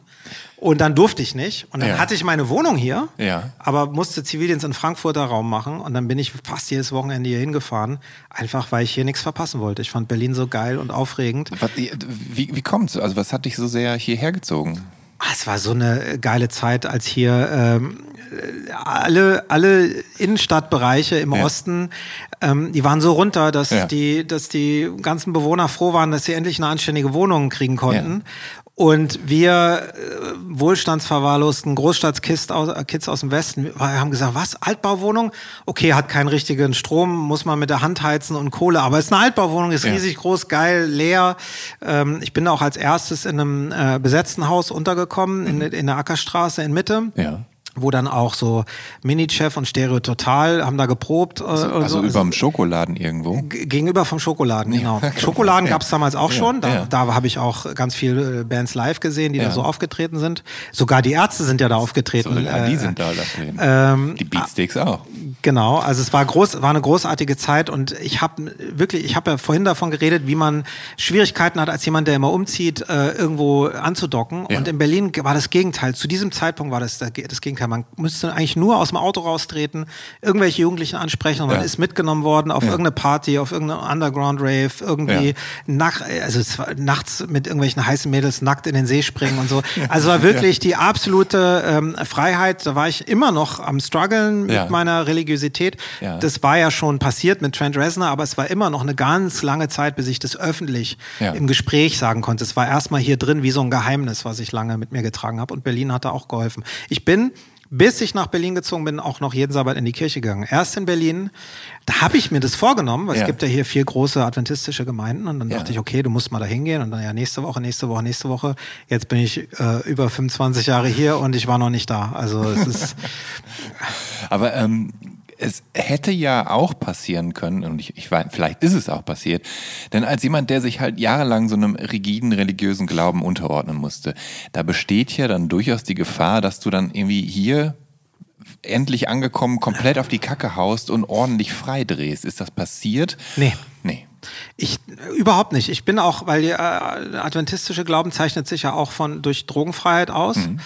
Und dann durfte ich nicht. Und dann Ja. hatte ich meine Wohnung hier, Ja. aber musste Zivildienst in Frankfurter Raum machen. Und dann bin ich fast jedes Wochenende hier hingefahren, einfach weil ich hier nichts verpassen wollte. Ich fand Berlin so geil und aufregend. Was, wie, wie kommt's? Also was hat dich so sehr hierher gezogen? Ah, Es war so eine geile Zeit, als hier ähm, alle, alle Innenstadtbereiche im Ja. Osten, ähm, die waren so runter, dass, die, dass die ganzen Bewohner froh waren, dass sie endlich eine anständige Wohnung kriegen konnten. Und wir äh, wohlstandsverwahrlosten Großstadtkids aus, äh, Kids aus dem Westen haben gesagt, was, Altbauwohnung? Okay, hat keinen richtigen Strom, muss man mit der Hand heizen und Kohle, aber es ist eine Altbauwohnung, ist Ja. riesig groß, geil, leer. Ähm, ich bin auch als erstes in einem äh, besetzten Haus untergekommen, in, in der Ackerstraße in Mitte. Ja. Wo dann auch so Mini-Chef und Stereo Total haben da geprobt. äh, und Also so. überm Schokoladen irgendwo? G- Gegenüber vom Schokoladen, genau. Schokoladen gab es damals auch Ja, schon. Da, ja. da habe ich auch ganz viele äh, Bands live gesehen, die Ja. da so aufgetreten sind. Sogar die Ärzte sind ja da aufgetreten. Sogar die Äh, sind da dafür. ähm, die Beatsteaks auch. Genau, also es war groß, war eine großartige Zeit und ich habe wirklich, ich habe ja vorhin davon geredet, wie man Schwierigkeiten hat als jemand, der immer umzieht, äh, irgendwo anzudocken. Ja. Und in Berlin war das Gegenteil. Zu diesem Zeitpunkt war das das Gegenteil. Man müsste eigentlich nur aus dem Auto raustreten, irgendwelche Jugendlichen ansprechen und man Ja. ist mitgenommen worden auf irgendeine Party, auf irgendeine Underground Rave, irgendwie Ja. nach, also nachts mit irgendwelchen heißen Mädels nackt in den See springen und so. Also war wirklich die absolute ähm, Freiheit. Da war ich immer noch am struggeln mit Ja. meiner Religiosität. Ja. Das war ja schon passiert mit Trent Reznor, aber es war immer noch eine ganz lange Zeit, bis ich das öffentlich Ja. im Gespräch sagen konnte. Es war erstmal hier drin wie so ein Geheimnis, was ich lange mit mir getragen habe. Und Berlin hat da auch geholfen. Ich bin bis ich nach Berlin gezogen bin, auch noch jeden Sabbat in die Kirche gegangen. Erst in Berlin, da habe ich mir das vorgenommen, weil Ja. es gibt ja hier vier große adventistische Gemeinden und dann Ja. dachte ich, okay, du musst mal da hingehen und dann ja nächste Woche, nächste Woche, nächste Woche. Jetzt bin ich äh, über 25 Jahre hier und ich war noch nicht da. Also es ist Aber ähm, es hätte ja auch passieren können, und ich, ich weiß, vielleicht ist es auch passiert, denn als jemand, der sich halt jahrelang so einem rigiden religiösen Glauben unterordnen musste, da besteht ja dann durchaus die Gefahr, dass du dann irgendwie hier endlich angekommen komplett auf die Kacke haust und ordentlich frei drehst. Ist das passiert? Nee. Nee. Ich überhaupt nicht. Ich bin auch, weil der äh, adventistische Glauben zeichnet sich ja auch von durch Drogenfreiheit aus. Mhm.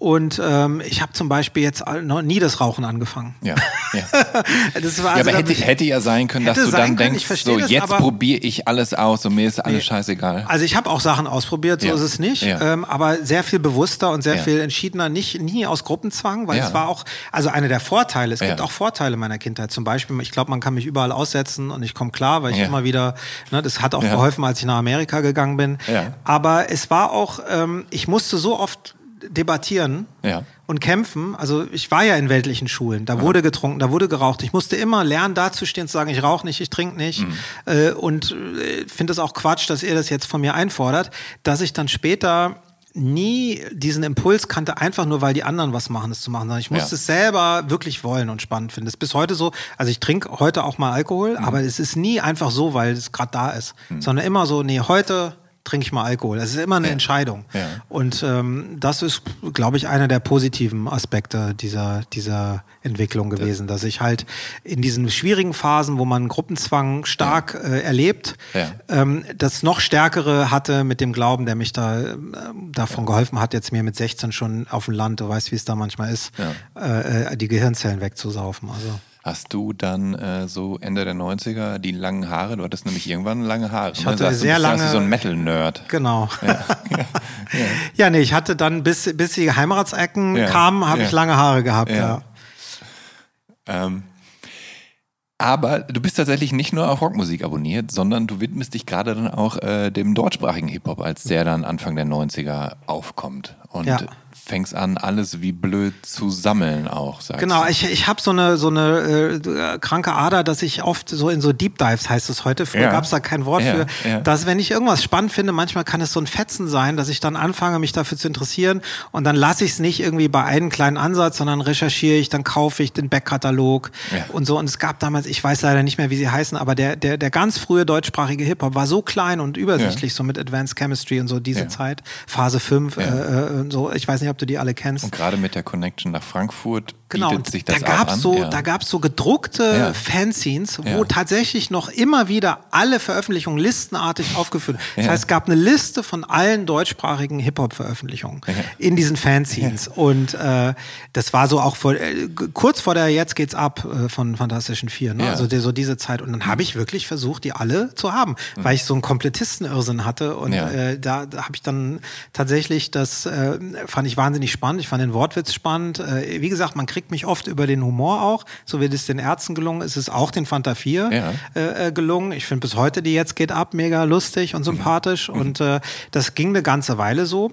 Und ähm, ich habe zum Beispiel jetzt noch nie das Rauchen angefangen. Ja. ja. Das war ja, also aber hätte, hätte ja sein können, dass du dann können, denkst, so das, jetzt probiere ich alles aus und mir ist alles Nee. scheißegal. Also ich habe auch Sachen ausprobiert, so Ja. ist es nicht, Ja. ähm, aber sehr viel bewusster und sehr Ja. viel entschiedener, nicht nie aus Gruppenzwang, weil es war auch, also einer der Vorteile, es gibt auch Vorteile meiner Kindheit, zum Beispiel, ich glaube, man kann mich überall aussetzen und ich komme klar, weil ich immer wieder, ne, das hat auch geholfen, als ich nach Amerika gegangen bin, Ja. aber es war auch, ähm, ich musste so oft debattieren Ja. und kämpfen. Also ich war ja in weltlichen Schulen, da wurde getrunken, da wurde geraucht. Ich musste immer lernen, dazustehen, zu sagen, ich rauche nicht, ich trinke nicht. Mhm. Äh, und äh, finde es auch Quatsch, dass ihr das jetzt von mir einfordert, dass ich dann später nie diesen Impuls kannte, einfach nur weil die anderen was machen, es zu machen, sondern ich musste Ja. es selber wirklich wollen und spannend finden. Das ist bis heute so, also ich trinke heute auch mal Alkohol, Mhm. aber es ist nie einfach so, weil es gerade da ist, sondern immer so, nee, heute trinke ich mal Alkohol. Es ist immer eine Ja. Entscheidung. Ja. Und ähm, das ist, glaube ich, einer der positiven Aspekte dieser, dieser Entwicklung gewesen, dass ich halt in diesen schwierigen Phasen, wo man Gruppenzwang stark äh, erlebt, ähm, das noch stärkere hatte mit dem Glauben, der mich da äh, davon geholfen hat, jetzt mir mit 16 schon auf dem Land, du weißt, wie es da manchmal ist, äh, äh, die Gehirnzellen wegzusaufen. Also Hast du dann äh, so Ende der 90er die langen Haare? Du hattest nämlich irgendwann lange Haare. Ich hatte Sagst du, sehr bist lange- du so ein Metal-Nerd. Genau. Ja. nee, ich hatte dann, bis, bis die Heimatsecken Ja. kamen, habe Ja. ich lange Haare gehabt, Ja. ja. Ähm, aber du bist tatsächlich nicht nur auf Rockmusik abonniert, sondern du widmest dich gerade dann auch äh, dem deutschsprachigen Hip-Hop, als der dann Anfang der 90er aufkommt. Und Ja. Fängst an, alles wie blöd zu sammeln auch, sagst Genau, du. ich, ich habe so eine, so eine äh, kranke Ader, dass ich oft so in so Deep Dives, heißt es heute, früher Ja. gab es da kein Wort Ja, für, ja. dass wenn ich irgendwas spannend finde, manchmal kann es so ein Fetzen sein, dass ich dann anfange, mich dafür zu interessieren und dann lasse ich es nicht irgendwie bei einem kleinen Ansatz, sondern recherchiere ich, dann kaufe ich den Backkatalog und so. Und es gab damals, ich weiß leider nicht mehr, wie sie heißen, aber der, der, der ganz frühe deutschsprachige Hip-Hop war so klein und übersichtlich, so mit Advanced Chemistry und so diese. Zeit, Phase 5, Ja. äh, äh, und so. Ich weiß nicht, ob du die alle kennst. Und gerade mit der Connection nach Frankfurt Genau, bietet sich da das auch gab's an. so, ja. da gab's so gedruckte Ja. Fanzines, wo Ja. tatsächlich noch immer wieder alle Veröffentlichungen listenartig aufgeführt. Das heißt, es gab eine Liste von allen deutschsprachigen Hip-Hop-Veröffentlichungen in diesen Fanzines. Und äh, das war so auch vor, äh, kurz vor der Jetzt geht's ab äh, von Fantastischen Vier, ne? Also die, so diese Zeit. Und dann habe ich wirklich versucht, die alle zu haben, weil ich so einen Komplettisten-Irrsinn hatte. Und Mhm. Äh, da, da habe ich dann tatsächlich, das äh, fand ich wahnsinnig spannend. Ich fand den Wortwitz spannend. Äh, wie gesagt, man kriegt mich oft über den Humor auch. So wie es den Ärzten gelungen ist, ist es auch den Fanta 4 Ja. äh, äh, gelungen. Ich finde bis heute die jetzt geht ab mega lustig und sympathisch. Und äh, das ging eine ganze Weile so.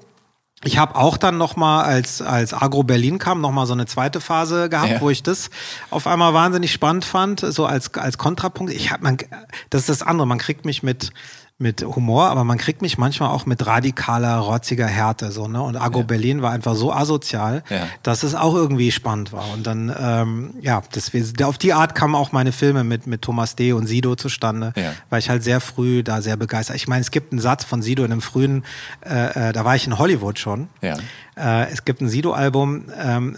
Ich habe auch dann noch mal, als, als Agro Berlin kam, noch mal so eine zweite Phase gehabt, Ja. wo ich das auf einmal wahnsinnig spannend fand, so als, als Kontrapunkt. Ich hab, man, das ist das andere, man kriegt mich mit, mit Humor, aber man kriegt mich manchmal auch mit radikaler, rotziger Härte. So, ne? Und Agro Berlin war einfach so asozial, Ja. dass es auch irgendwie spannend war. Und dann, ähm, ja, deswegen, auf die Art kamen auch meine Filme mit, mit Thomas D. und Sido zustande, Ja. weil ich halt sehr früh da sehr begeistert. Ich meine, es gibt einen Satz von Sido in einem frühen, äh, äh, da war ich in Hollywood schon. Ja. Äh, es gibt ein Sido-Album, ähm,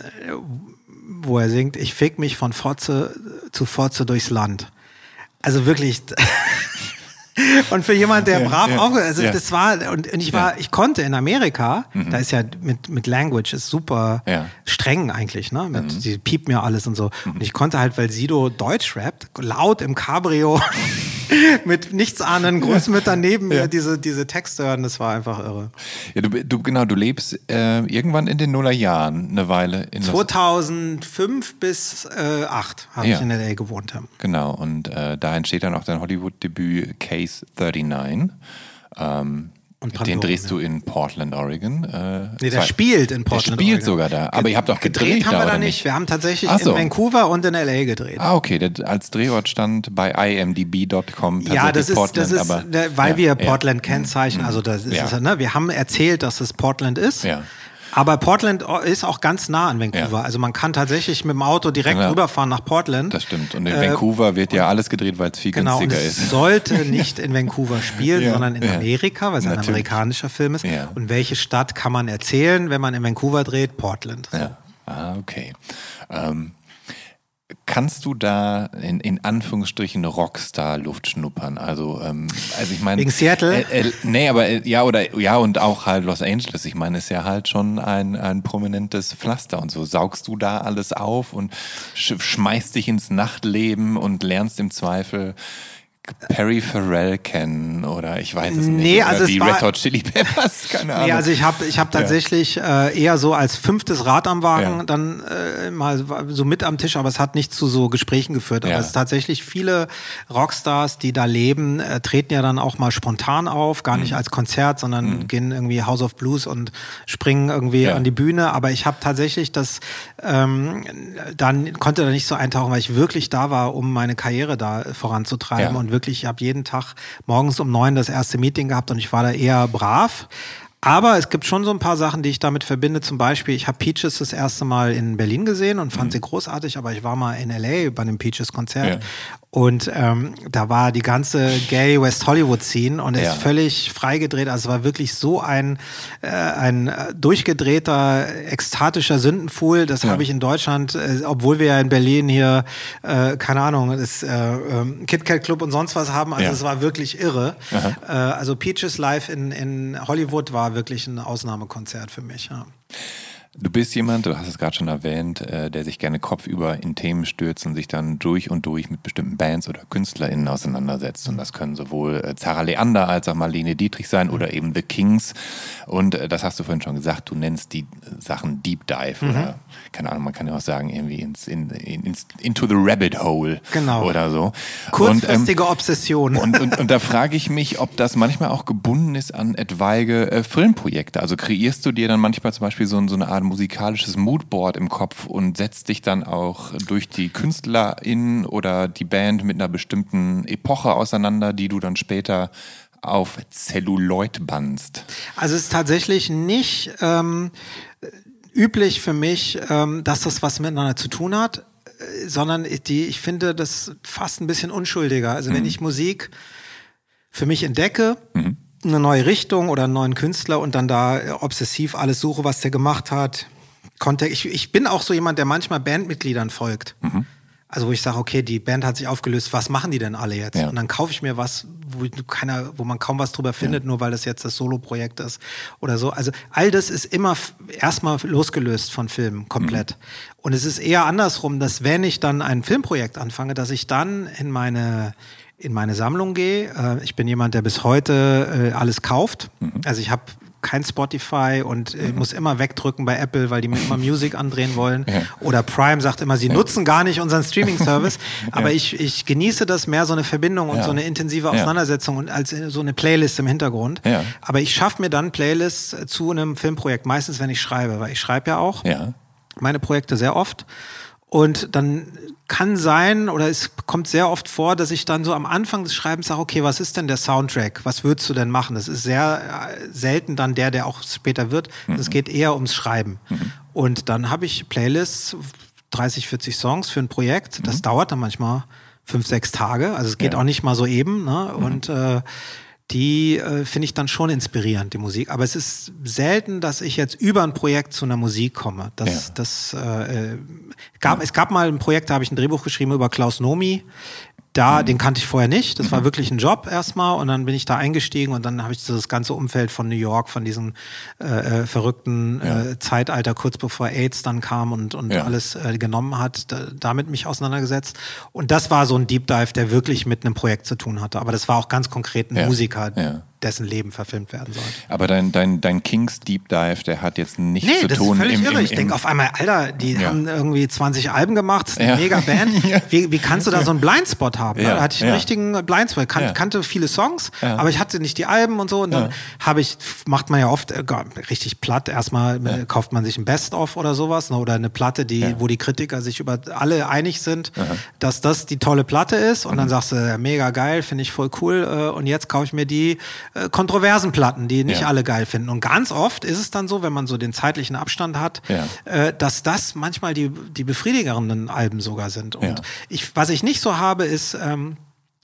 wo er singt, ich fick mich von Fotze zu Fotze durchs Land. Also wirklich. Und für jemand, der Ja, brav ja, aufgehört, also ja. das war, und, und ich war, ich konnte in Amerika, Mhm. da ist ja mit, mit Language ist super. Mhm. streng eigentlich, ne? Mit, Die piept mir alles und so. Und ich konnte halt, weil Sido Deutsch rappt, laut im Cabrio mit nichtsahnenden Großmüttern neben mir diese, diese Texte hören, das war einfach irre. Ja, du, du, genau, du lebst äh, irgendwann in den Nullerjahren eine Weile in Los 2005 bis äh, 8 habe Ja. ich in LA gewohnt. ja. Genau, und äh, da entsteht dann auch dein Hollywood-Debüt Case 39. Ähm, Und den Pandora, drehst du in Portland, Oregon. Äh, Nee, der spielt in Portland. Der spielt Oregon. sogar da. Aber ihr habt auch gedreht, gedreht haben da, wir da oder nicht. Wir haben tatsächlich so. in Vancouver und in LA gedreht. Ah, okay. Der, als Drehort stand bei imdb.com Ja, das ist, Portland, das ist aber, ne, weil ja, wir ja. Portland kennzeichnen. Also das ist, Ja. es, ne, wir haben erzählt, dass es Portland ist. Ja. Aber Portland ist auch ganz nah an Vancouver. Ja. Also man kann tatsächlich mit dem Auto direkt Ja. rüberfahren nach Portland. Das stimmt. Und in Äh, Vancouver wird ja alles gedreht, weil es viel Genau, und günstiger es ist. sollte nicht in Vancouver spielen, Ja, sondern in ja. Amerika, weil es ein Natürlich. amerikanischer Film ist. Und welche Stadt kann man erzählen, wenn man in Vancouver dreht? Portland. Ja. Ah, okay. Ähm, kannst du da in, in Anführungsstrichen Rockstar-Luft schnuppern? Also, ähm, also ich meine. Wegen Seattle? Äh, äh, nee, aber äh, ja, oder ja, und auch halt Los Angeles. Ich meine, ist ja halt schon ein, ein prominentes Pflaster und so. Saugst du da alles auf und sch schmeißt dich ins Nachtleben und lernst im Zweifel. Perry Farrell kennen oder ich weiß es nicht. Nee, also die Red Hot Chili Peppers, keine Ahnung. Nee, also ich habe ich hab tatsächlich äh, eher so als fünftes Rad am Wagen Ja. dann äh, mal so mit am Tisch, aber es hat nicht zu so Gesprächen geführt. Aber Ja. es ist tatsächlich viele Rockstars, die da leben, äh, treten ja dann auch mal spontan auf, gar Mhm. nicht als Konzert, sondern gehen irgendwie House of Blues und springen irgendwie Ja. an die Bühne. Aber ich habe tatsächlich das ähm, dann konnte da nicht so eintauchen, weil ich wirklich da war, um meine Karriere da voranzutreiben Ja. und wirklich, ich habe jeden Tag morgens um neun das erste Meeting gehabt und ich war da eher brav. Aber es gibt schon so ein paar Sachen, die ich damit verbinde. Zum Beispiel, ich habe Peaches das erste Mal in Berlin gesehen und fand sie großartig, aber ich war mal in LA bei einem Peaches-Konzert. Mhm. Ja. Und ähm, da war die ganze Gay West Hollywood Scene und er Ja. ist völlig freigedreht. Also es war wirklich so ein, äh, ein äh, durchgedrehter, ekstatischer Sündenfuhl. Das Ja. habe ich in Deutschland, äh, obwohl wir ja in Berlin hier, äh, keine Ahnung, das äh, ähm, KitKat Club und sonst was haben. Also Ja. es war wirklich irre. Äh, also Peaches Live in, in Hollywood war wirklich ein Ausnahmekonzert für mich. Ja. Du bist jemand, du hast es gerade schon erwähnt, äh, der sich gerne kopfüber in Themen stürzt und sich dann durch und durch mit bestimmten Bands oder KünstlerInnen auseinandersetzt. Und das können sowohl äh, Zara Leander als auch Marlene Dietrich sein oder eben The Kings. Und äh, das hast du vorhin schon gesagt, du nennst die äh, Sachen Deep Dive oder, keine Ahnung, man kann ja auch sagen, irgendwie ins, in, in, ins, into the rabbit hole Genau. oder so. Kurzfristige Obsession. Und, und, und da frage ich mich, ob das manchmal auch gebunden ist an etwaige äh, Filmprojekte. Also kreierst du dir dann manchmal zum Beispiel so, so eine Art musikalisches Moodboard im Kopf und setzt dich dann auch durch die KünstlerInnen oder die Band mit einer bestimmten Epoche auseinander, die du dann später auf Celluloid bannst? Also es ist tatsächlich nicht ähm, üblich für mich, ähm, dass das was miteinander zu tun hat, äh, sondern die, ich finde das fast ein bisschen unschuldiger. Also mhm. wenn ich Musik für mich entdecke, mhm. Eine neue Richtung oder einen neuen Künstler und dann da obsessiv alles suche, was der gemacht hat, Kontext. Ich, ich bin auch so jemand, der manchmal Bandmitgliedern folgt. Mhm. Also wo ich sage, okay, die Band hat sich aufgelöst, was machen die denn alle jetzt? Ja. Und dann kaufe ich mir was, wo keiner, wo man kaum was drüber findet, ja. nur weil das jetzt das Solo-Projekt ist oder so. Also all das ist immer erstmal losgelöst von Filmen, komplett. Mhm. Und es ist eher andersrum, dass wenn ich dann ein Filmprojekt anfange, dass ich dann in meine in meine Sammlung gehe. Äh, ich bin jemand, der bis heute äh, alles kauft. Mhm. Also ich habe kein Spotify und äh, muss immer wegdrücken bei Apple, weil die mir immer Music andrehen wollen. Ja. Oder Prime sagt immer, sie ja. nutzen gar nicht unseren Streaming-Service. Aber ja. ich, ich genieße das mehr, so eine Verbindung und so eine intensive Auseinandersetzung und als so eine Playlist im Hintergrund. Aber ich schaffe mir dann Playlists zu einem Filmprojekt, meistens wenn ich schreibe, weil ich schreibe ja auch meine Projekte sehr oft. Und dann kann sein oder es kommt sehr oft vor, dass ich dann so am Anfang des Schreibens sage, okay, was ist denn der Soundtrack? Was würdest du denn machen? Das ist sehr äh, selten dann der, der auch später wird. Es mhm. geht eher ums Schreiben. Mhm. Und dann habe ich Playlists, 30, 40 Songs für ein Projekt. Das mhm. dauert dann manchmal fünf, sechs Tage. Also es geht ja. auch nicht mal so eben. Ne? Mhm. Und äh, die äh, finde ich dann schon inspirierend, die Musik. Aber es ist selten, dass ich jetzt über ein Projekt zu einer Musik komme. Das, ja. das äh, äh gab, ja. es gab mal ein Projekt, da habe ich ein Drehbuch geschrieben über Klaus Nomi da, mhm. den kannte ich vorher nicht. Das war mhm. wirklich ein Job erstmal und dann bin ich da eingestiegen und dann habe ich das ganze Umfeld von New York, von diesem äh, äh, verrückten ja. äh, Zeitalter, kurz bevor AIDS dann kam und, und ja. alles äh, genommen hat, da, damit mich auseinandergesetzt. Und das war so ein Deep Dive, der wirklich mit einem Projekt zu tun hatte. Aber das war auch ganz konkret ein ja. Musiker, dessen Leben verfilmt werden soll. Aber dein, dein, dein Kings Deep Dive, der hat jetzt nichts nee, zu das tun. Ist völlig im, irre. ich denke auf einmal, Alter, die ja. haben irgendwie 20 Alben gemacht, eine ja. mega Band. ja. wie, wie kannst du da so einen Blindspot haben? Da hatte ich einen richtigen Blindspot. Kan kannte viele Songs, aber ich hatte nicht die Alben und so. Und dann habe ich, macht man ja oft äh, richtig platt. Erstmal äh, kauft man sich ein Best-of oder sowas ne, oder eine Platte, die, wo die Kritiker sich über alle einig sind, dass das die tolle Platte ist. Und mhm. dann sagst du, mega geil, finde ich voll cool. Äh, und jetzt kaufe ich mir die äh, kontroversen Platten, die nicht ja. alle geil finden. Und ganz oft ist es dann so, wenn man so den zeitlichen Abstand hat, ja. äh, dass das manchmal die, die befriedigerenden Alben sogar sind. Und ich, was ich nicht so habe, ist, ähm,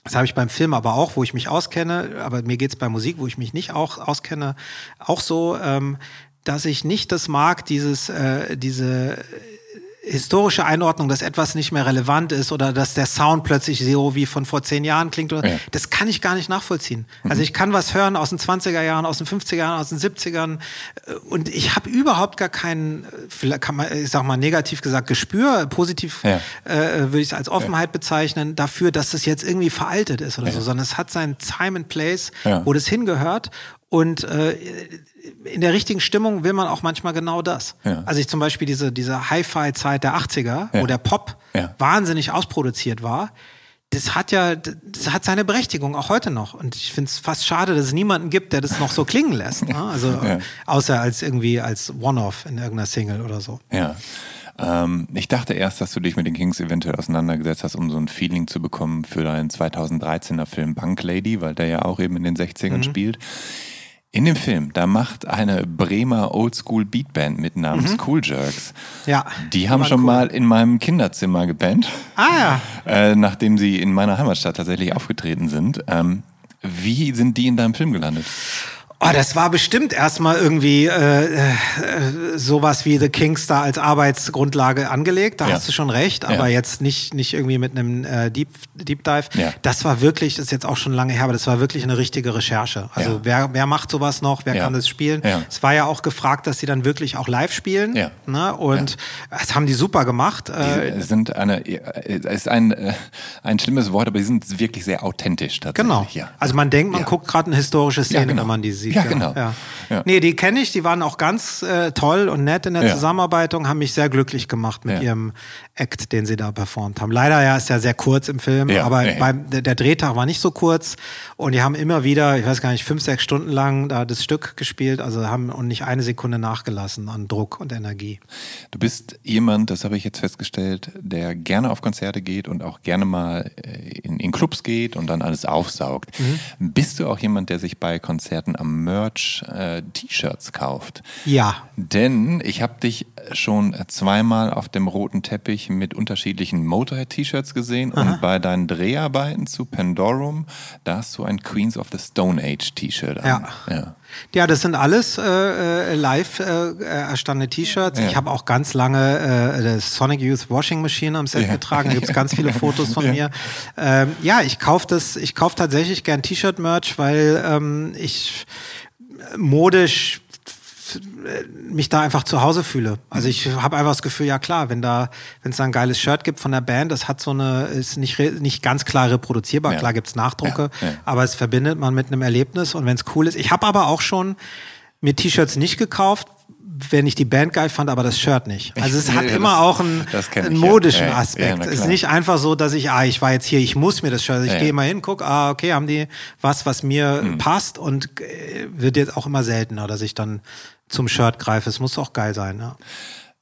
das habe ich beim Film aber auch, wo ich mich auskenne, aber mir geht's bei Musik, wo ich mich nicht auch auskenne, auch so, ähm, dass ich nicht das mag, dieses, äh, diese historische Einordnung, dass etwas nicht mehr relevant ist oder dass der Sound plötzlich so wie von vor zehn Jahren klingt. Ja. Das kann ich gar nicht nachvollziehen. Mhm. Also ich kann was hören aus den 20er Jahren, aus den 50er Jahren, aus den 70ern äh, und ich habe überhaupt gar keinen, vielleicht kann man, ich sag mal negativ gesagt, Gespür, positiv ja. äh, würde ich es als Offenheit ja. bezeichnen, dafür, dass das jetzt irgendwie veraltet ist oder so, sondern es hat seinen Time and Place, wo das hingehört und äh, in der richtigen Stimmung will man auch manchmal genau das. Ja. Also ich zum Beispiel diese, diese Hi-Fi-Zeit der 80er, ja. wo der Pop ja. wahnsinnig ausproduziert war, das hat ja, das hat seine Berechtigung, auch heute noch. Und ich finde es fast schade, dass es niemanden gibt, der das noch so klingen lässt. Ne? Also ja. außer als irgendwie als One-Off in irgendeiner Single oder so. Ja. Ähm, ich dachte erst, dass du dich mit den Kings eventuell auseinandergesetzt hast, um so ein Feeling zu bekommen für deinen 2013er Film Bank Lady, weil der ja auch eben in den 60ern mhm. spielt. In dem Film, da macht eine Bremer Oldschool Beatband mit namens mhm. Cool Jerks. Ja. Die haben schon cool. mal in meinem Kinderzimmer gebannt. Ah ja. Äh, nachdem sie in meiner Heimatstadt tatsächlich aufgetreten sind. Ähm, wie sind die in deinem Film gelandet? Oh, das war bestimmt erstmal irgendwie äh, äh, sowas wie The Kings da als Arbeitsgrundlage angelegt. Da ja. hast du schon recht, aber ja. jetzt nicht, nicht irgendwie mit einem äh, Deep, Deep Dive. Ja. Das war wirklich, das ist jetzt auch schon lange her, aber das war wirklich eine richtige Recherche. Also wer, wer macht sowas noch? Wer kann das spielen? Es war ja auch gefragt, dass sie dann wirklich auch live spielen. Ne? Und das haben die super gemacht. Die sind eine, ist ein, äh, ein schlimmes Wort, aber sie sind wirklich sehr authentisch tatsächlich. Genau. Also man denkt, man guckt gerade eine historische Szene, genau. wenn man die sieht. Ja, genau. Ja. Ja. Nee, die kenne ich, die waren auch ganz äh, toll und nett in der Ja. Zusammenarbeit und haben mich sehr glücklich gemacht mit Ja. ihrem Act, den sie da performt haben. Leider ja ist ja sehr kurz im Film, aber beim, der, der Drehtag war nicht so kurz und die haben immer wieder, ich weiß gar nicht, fünf, sechs Stunden lang da das Stück gespielt, also haben und nicht eine Sekunde nachgelassen an Druck und Energie. Du bist jemand, das habe ich jetzt festgestellt, der gerne auf Konzerte geht und auch gerne mal äh, in, in Clubs geht und dann alles aufsaugt. Mhm. Bist du auch jemand, der sich bei Konzerten am Merch äh, T-Shirts kauft? Ja, Denn ich habe dich schon zweimal auf dem roten Teppich mit unterschiedlichen Motorhead-T-Shirts gesehen und bei deinen Dreharbeiten zu Pandorum, da hast du ein Queens of the Stone Age T-Shirt an. Ja. ja. Ja, das sind alles äh, äh, live äh, erstandene T-Shirts. Ja. Ich habe auch ganz lange äh, das Sonic Youth Washing Machine am Set Ja. getragen. Da gibt's ganz viele Fotos von mir. Ähm, ja, ich kaufe das, ich kaufe tatsächlich gern T-Shirt-Merch, weil ähm, ich modisch mich da einfach zu Hause fühle. Also ich habe einfach das Gefühl, ja klar, wenn da, wenn es da ein geiles Shirt gibt von der Band, das hat so eine, ist nicht, nicht ganz klar reproduzierbar. Ja. Klar gibt's Nachdrucke, Ja, ja. aber es verbindet man mit einem Erlebnis und wenn es cool ist. Ich habe aber auch schon mir T-Shirts nicht gekauft, wenn ich die Band geil fand, aber das Shirt nicht. Also es Ja, hat ja, immer das- auch einen, einen ja. modischen Ja, ja, Aspekt. es ist nicht einfach so, dass ich, ah, ich war jetzt hier, ich muss mir das Shirt. Also ich Ja, gehe ja. mal hin, guck, ah, okay, haben die was, was mir Mhm. passt und äh, wird jetzt auch immer seltener, dass ich dann zum Shirt greife. Es muss auch geil sein, ja.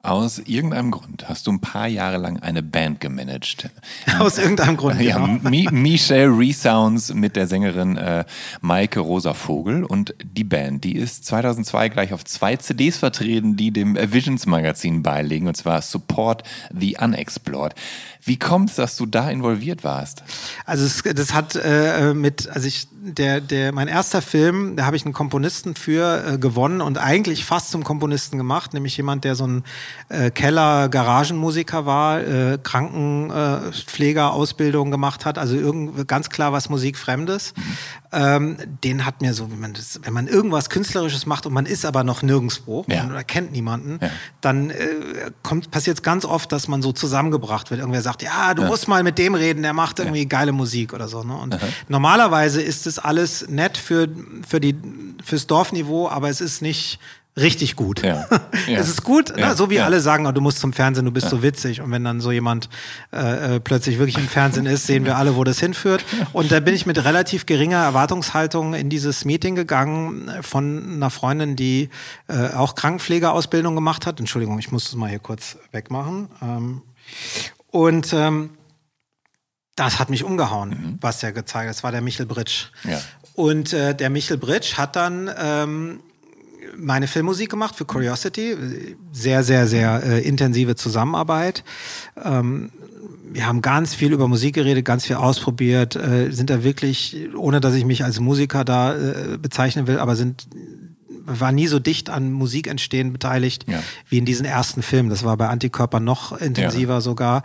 Aus irgendeinem Grund hast du ein paar Jahre lang eine Band gemanagt. Aus irgendeinem Grund. Ja, genau. Mi Michelle Resounds mit der Sängerin äh, Maike Rosa Vogel und die Band, die ist 2002 gleich auf zwei CDs vertreten, die dem Visions Magazin beilegen, und zwar Support the Unexplored. Wie kommt es, dass du da involviert warst? Also es, das hat äh, mit, also ich, der, der, mein erster Film, da habe ich einen Komponisten für äh, gewonnen und eigentlich fast zum Komponisten gemacht, nämlich jemand, der so ein äh, Keller-Garagenmusiker war, äh, Krankenpfleger-Ausbildung gemacht hat, also irgend, ganz klar was Musikfremdes. Ähm, den hat mir so, wenn man, das, wenn man irgendwas Künstlerisches macht und man ist aber noch nirgendwo Ja. oder kennt niemanden, Ja. dann äh, kommt passiert es ganz oft, dass man so zusammengebracht wird. Irgendwer sagt, ja, du musst mal mit dem reden, der macht irgendwie geile Musik oder so. Ne? Und normalerweise ist es alles nett für, für die, fürs Dorfniveau, aber es ist nicht richtig gut. Ja. Ja. es ist gut, Ja. ne? so wie Ja. alle sagen, oh, du musst zum Fernsehen, du bist so witzig. Und wenn dann so jemand äh, äh, plötzlich wirklich im Fernsehen ist, sehen wir alle, wo das hinführt. Und da bin ich mit relativ geringer Erwartungshaltung in dieses Meeting gegangen von einer Freundin, die äh, auch Krankenpflegeausbildung gemacht hat. Entschuldigung, ich muss das mal hier kurz wegmachen. Ähm, und ähm, das hat mich umgehauen, was er gezeigt hat. Das war der Michel Britsch. Und äh, der Michel Britsch hat dann ähm, meine Filmmusik gemacht für Curiosity. Sehr, sehr, sehr äh, intensive Zusammenarbeit. Ähm, wir haben ganz viel über Musik geredet, ganz viel ausprobiert, äh, sind da wirklich, ohne dass ich mich als Musiker da äh, bezeichnen will, aber sind war nie so dicht an Musikentstehen beteiligt Ja. wie in diesen ersten Film. Das war bei Antikörper noch intensiver sogar.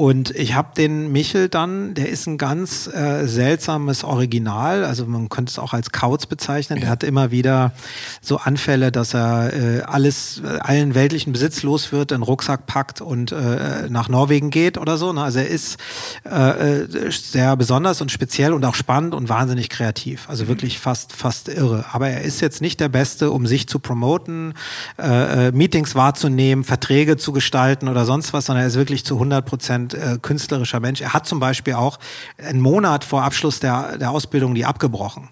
Und ich habe den Michel dann, der ist ein ganz äh, seltsames Original, also man könnte es auch als Kauz bezeichnen. Der hat immer wieder so Anfälle, dass er äh, alles, äh, allen weltlichen Besitz los wird, einen Rucksack packt und äh, nach Norwegen geht oder so. Ne? Also er ist äh, äh, sehr besonders und speziell und auch spannend und wahnsinnig kreativ. Also wirklich fast, fast irre. Aber er ist jetzt nicht der Beste, um sich zu promoten, äh, äh, Meetings wahrzunehmen, Verträge zu gestalten oder sonst was, sondern er ist wirklich zu 100 Prozent äh, künstlerischer Mensch. Er hat zum Beispiel auch einen Monat vor Abschluss der, der Ausbildung die abgebrochen.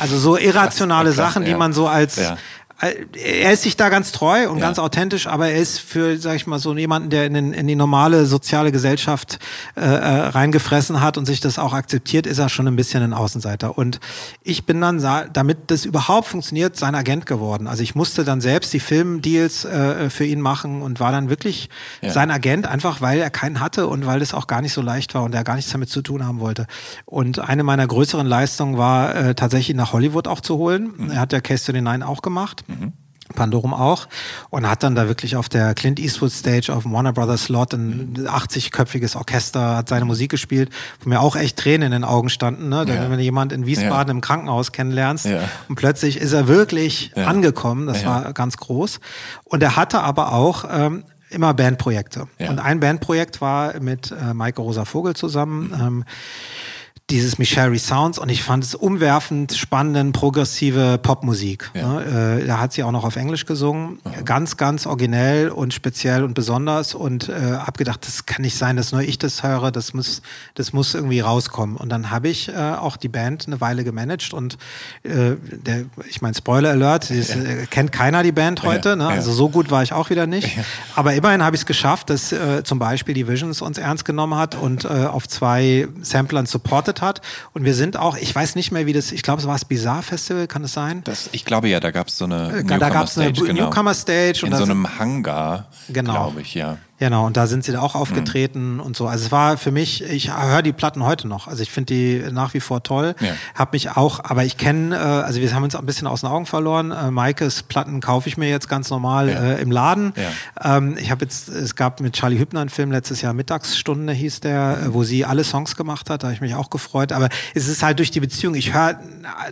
Also so irrationale Krass, Sachen, die ja. man so als Ja. Er ist sich da ganz treu und Ja. ganz authentisch, aber er ist für, sag ich mal, so jemanden, der in, den, in die normale soziale Gesellschaft äh, äh, reingefressen hat und sich das auch akzeptiert, ist er schon ein bisschen ein Außenseiter. Und ich bin dann, damit das überhaupt funktioniert, sein Agent geworden. Also ich musste dann selbst die Filmdeals äh, für ihn machen und war dann wirklich Ja. sein Agent, einfach weil er keinen hatte und weil das auch gar nicht so leicht war und er gar nichts damit zu tun haben wollte. Und eine meiner größeren Leistungen war, äh, tatsächlich nach Hollywood auch zu holen. Er hat ja Case to the Nine auch gemacht. Pandorum auch und hat dann da wirklich auf der Clint Eastwood Stage auf dem Warner Brothers Slot ein 80-köpfiges Orchester hat seine Musik gespielt, wo mir auch echt Tränen in den Augen standen, ne? Ja. Wenn du jemand in Wiesbaden Ja. im Krankenhaus kennenlernst Ja. und plötzlich ist er wirklich angekommen, das war ganz groß und er hatte aber auch ähm, immer Bandprojekte und ein Bandprojekt war mit äh, Maike Rosa Vogel zusammen ähm, dieses Michelle Sounds und ich fand es umwerfend, spannend, progressive Popmusik. Ja. Ne? Äh, da hat sie auch noch auf Englisch gesungen. Ganz, ganz originell und speziell und besonders und äh, hab gedacht, das kann nicht sein, dass nur ich das höre, das muss, das muss irgendwie rauskommen. Und dann habe ich äh, auch die Band eine Weile gemanagt und äh, der, ich meine, Spoiler Alert, das, äh, kennt keiner die Band heute, Ja, ne? ja. also so gut war ich auch wieder nicht. Aber immerhin habe ich es geschafft, dass äh, zum Beispiel die Visions uns ernst genommen hat und äh, auf zwei Samplern supported hat. Und wir sind auch, ich weiß nicht mehr, wie das, ich glaube, es war das Bizarre Festival, kann es sein? Das, ich glaube ja, da gab es so eine Äh, da gab's eine Newcomer-Stage, genau. Newcomer-Stage und In so einem Hangar, Genau. glaube ich, ja. Genau, und da sind sie da auch aufgetreten und so. Also es war für mich, ich höre die Platten heute noch. Also ich finde die nach wie vor toll. Ja. Hab mich auch, aber ich kenne, äh, also wir haben uns ein bisschen aus den Augen verloren. Äh, Maikes Platten kaufe ich mir jetzt ganz normal Ja. äh, im Laden. Ja. Ähm, ich habe jetzt, es gab mit Charlie Hübner einen Film letztes Jahr, Mittagsstunde hieß der, äh, wo sie alle Songs gemacht hat. Da habe ich mich auch gefreut. Aber es ist halt durch die Beziehung, ich höre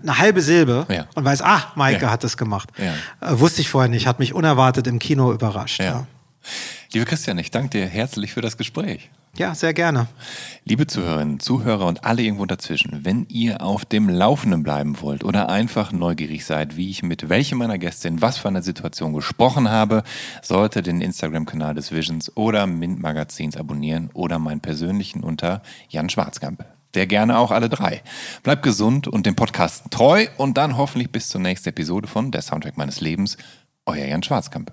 eine halbe Silbe und weiß, ah, Maike hat das gemacht. Äh, wusste ich vorher nicht, hat mich unerwartet im Kino überrascht. Ja. Liebe Christian, ich danke dir herzlich für das Gespräch. Ja, sehr gerne. Liebe Zuhörerinnen, Zuhörer und alle irgendwo dazwischen, wenn ihr auf dem Laufenden bleiben wollt oder einfach neugierig seid, wie ich mit welchem meiner Gäste in was für einer Situation gesprochen habe, solltet den Instagram-Kanal des Visions oder Mint Magazins abonnieren oder meinen persönlichen unter Jan Schwarzkamp. Der gerne auch alle drei. Bleibt gesund und dem Podcast treu und dann hoffentlich bis zur nächsten Episode von Der Soundtrack meines Lebens. Euer Jan Schwarzkamp.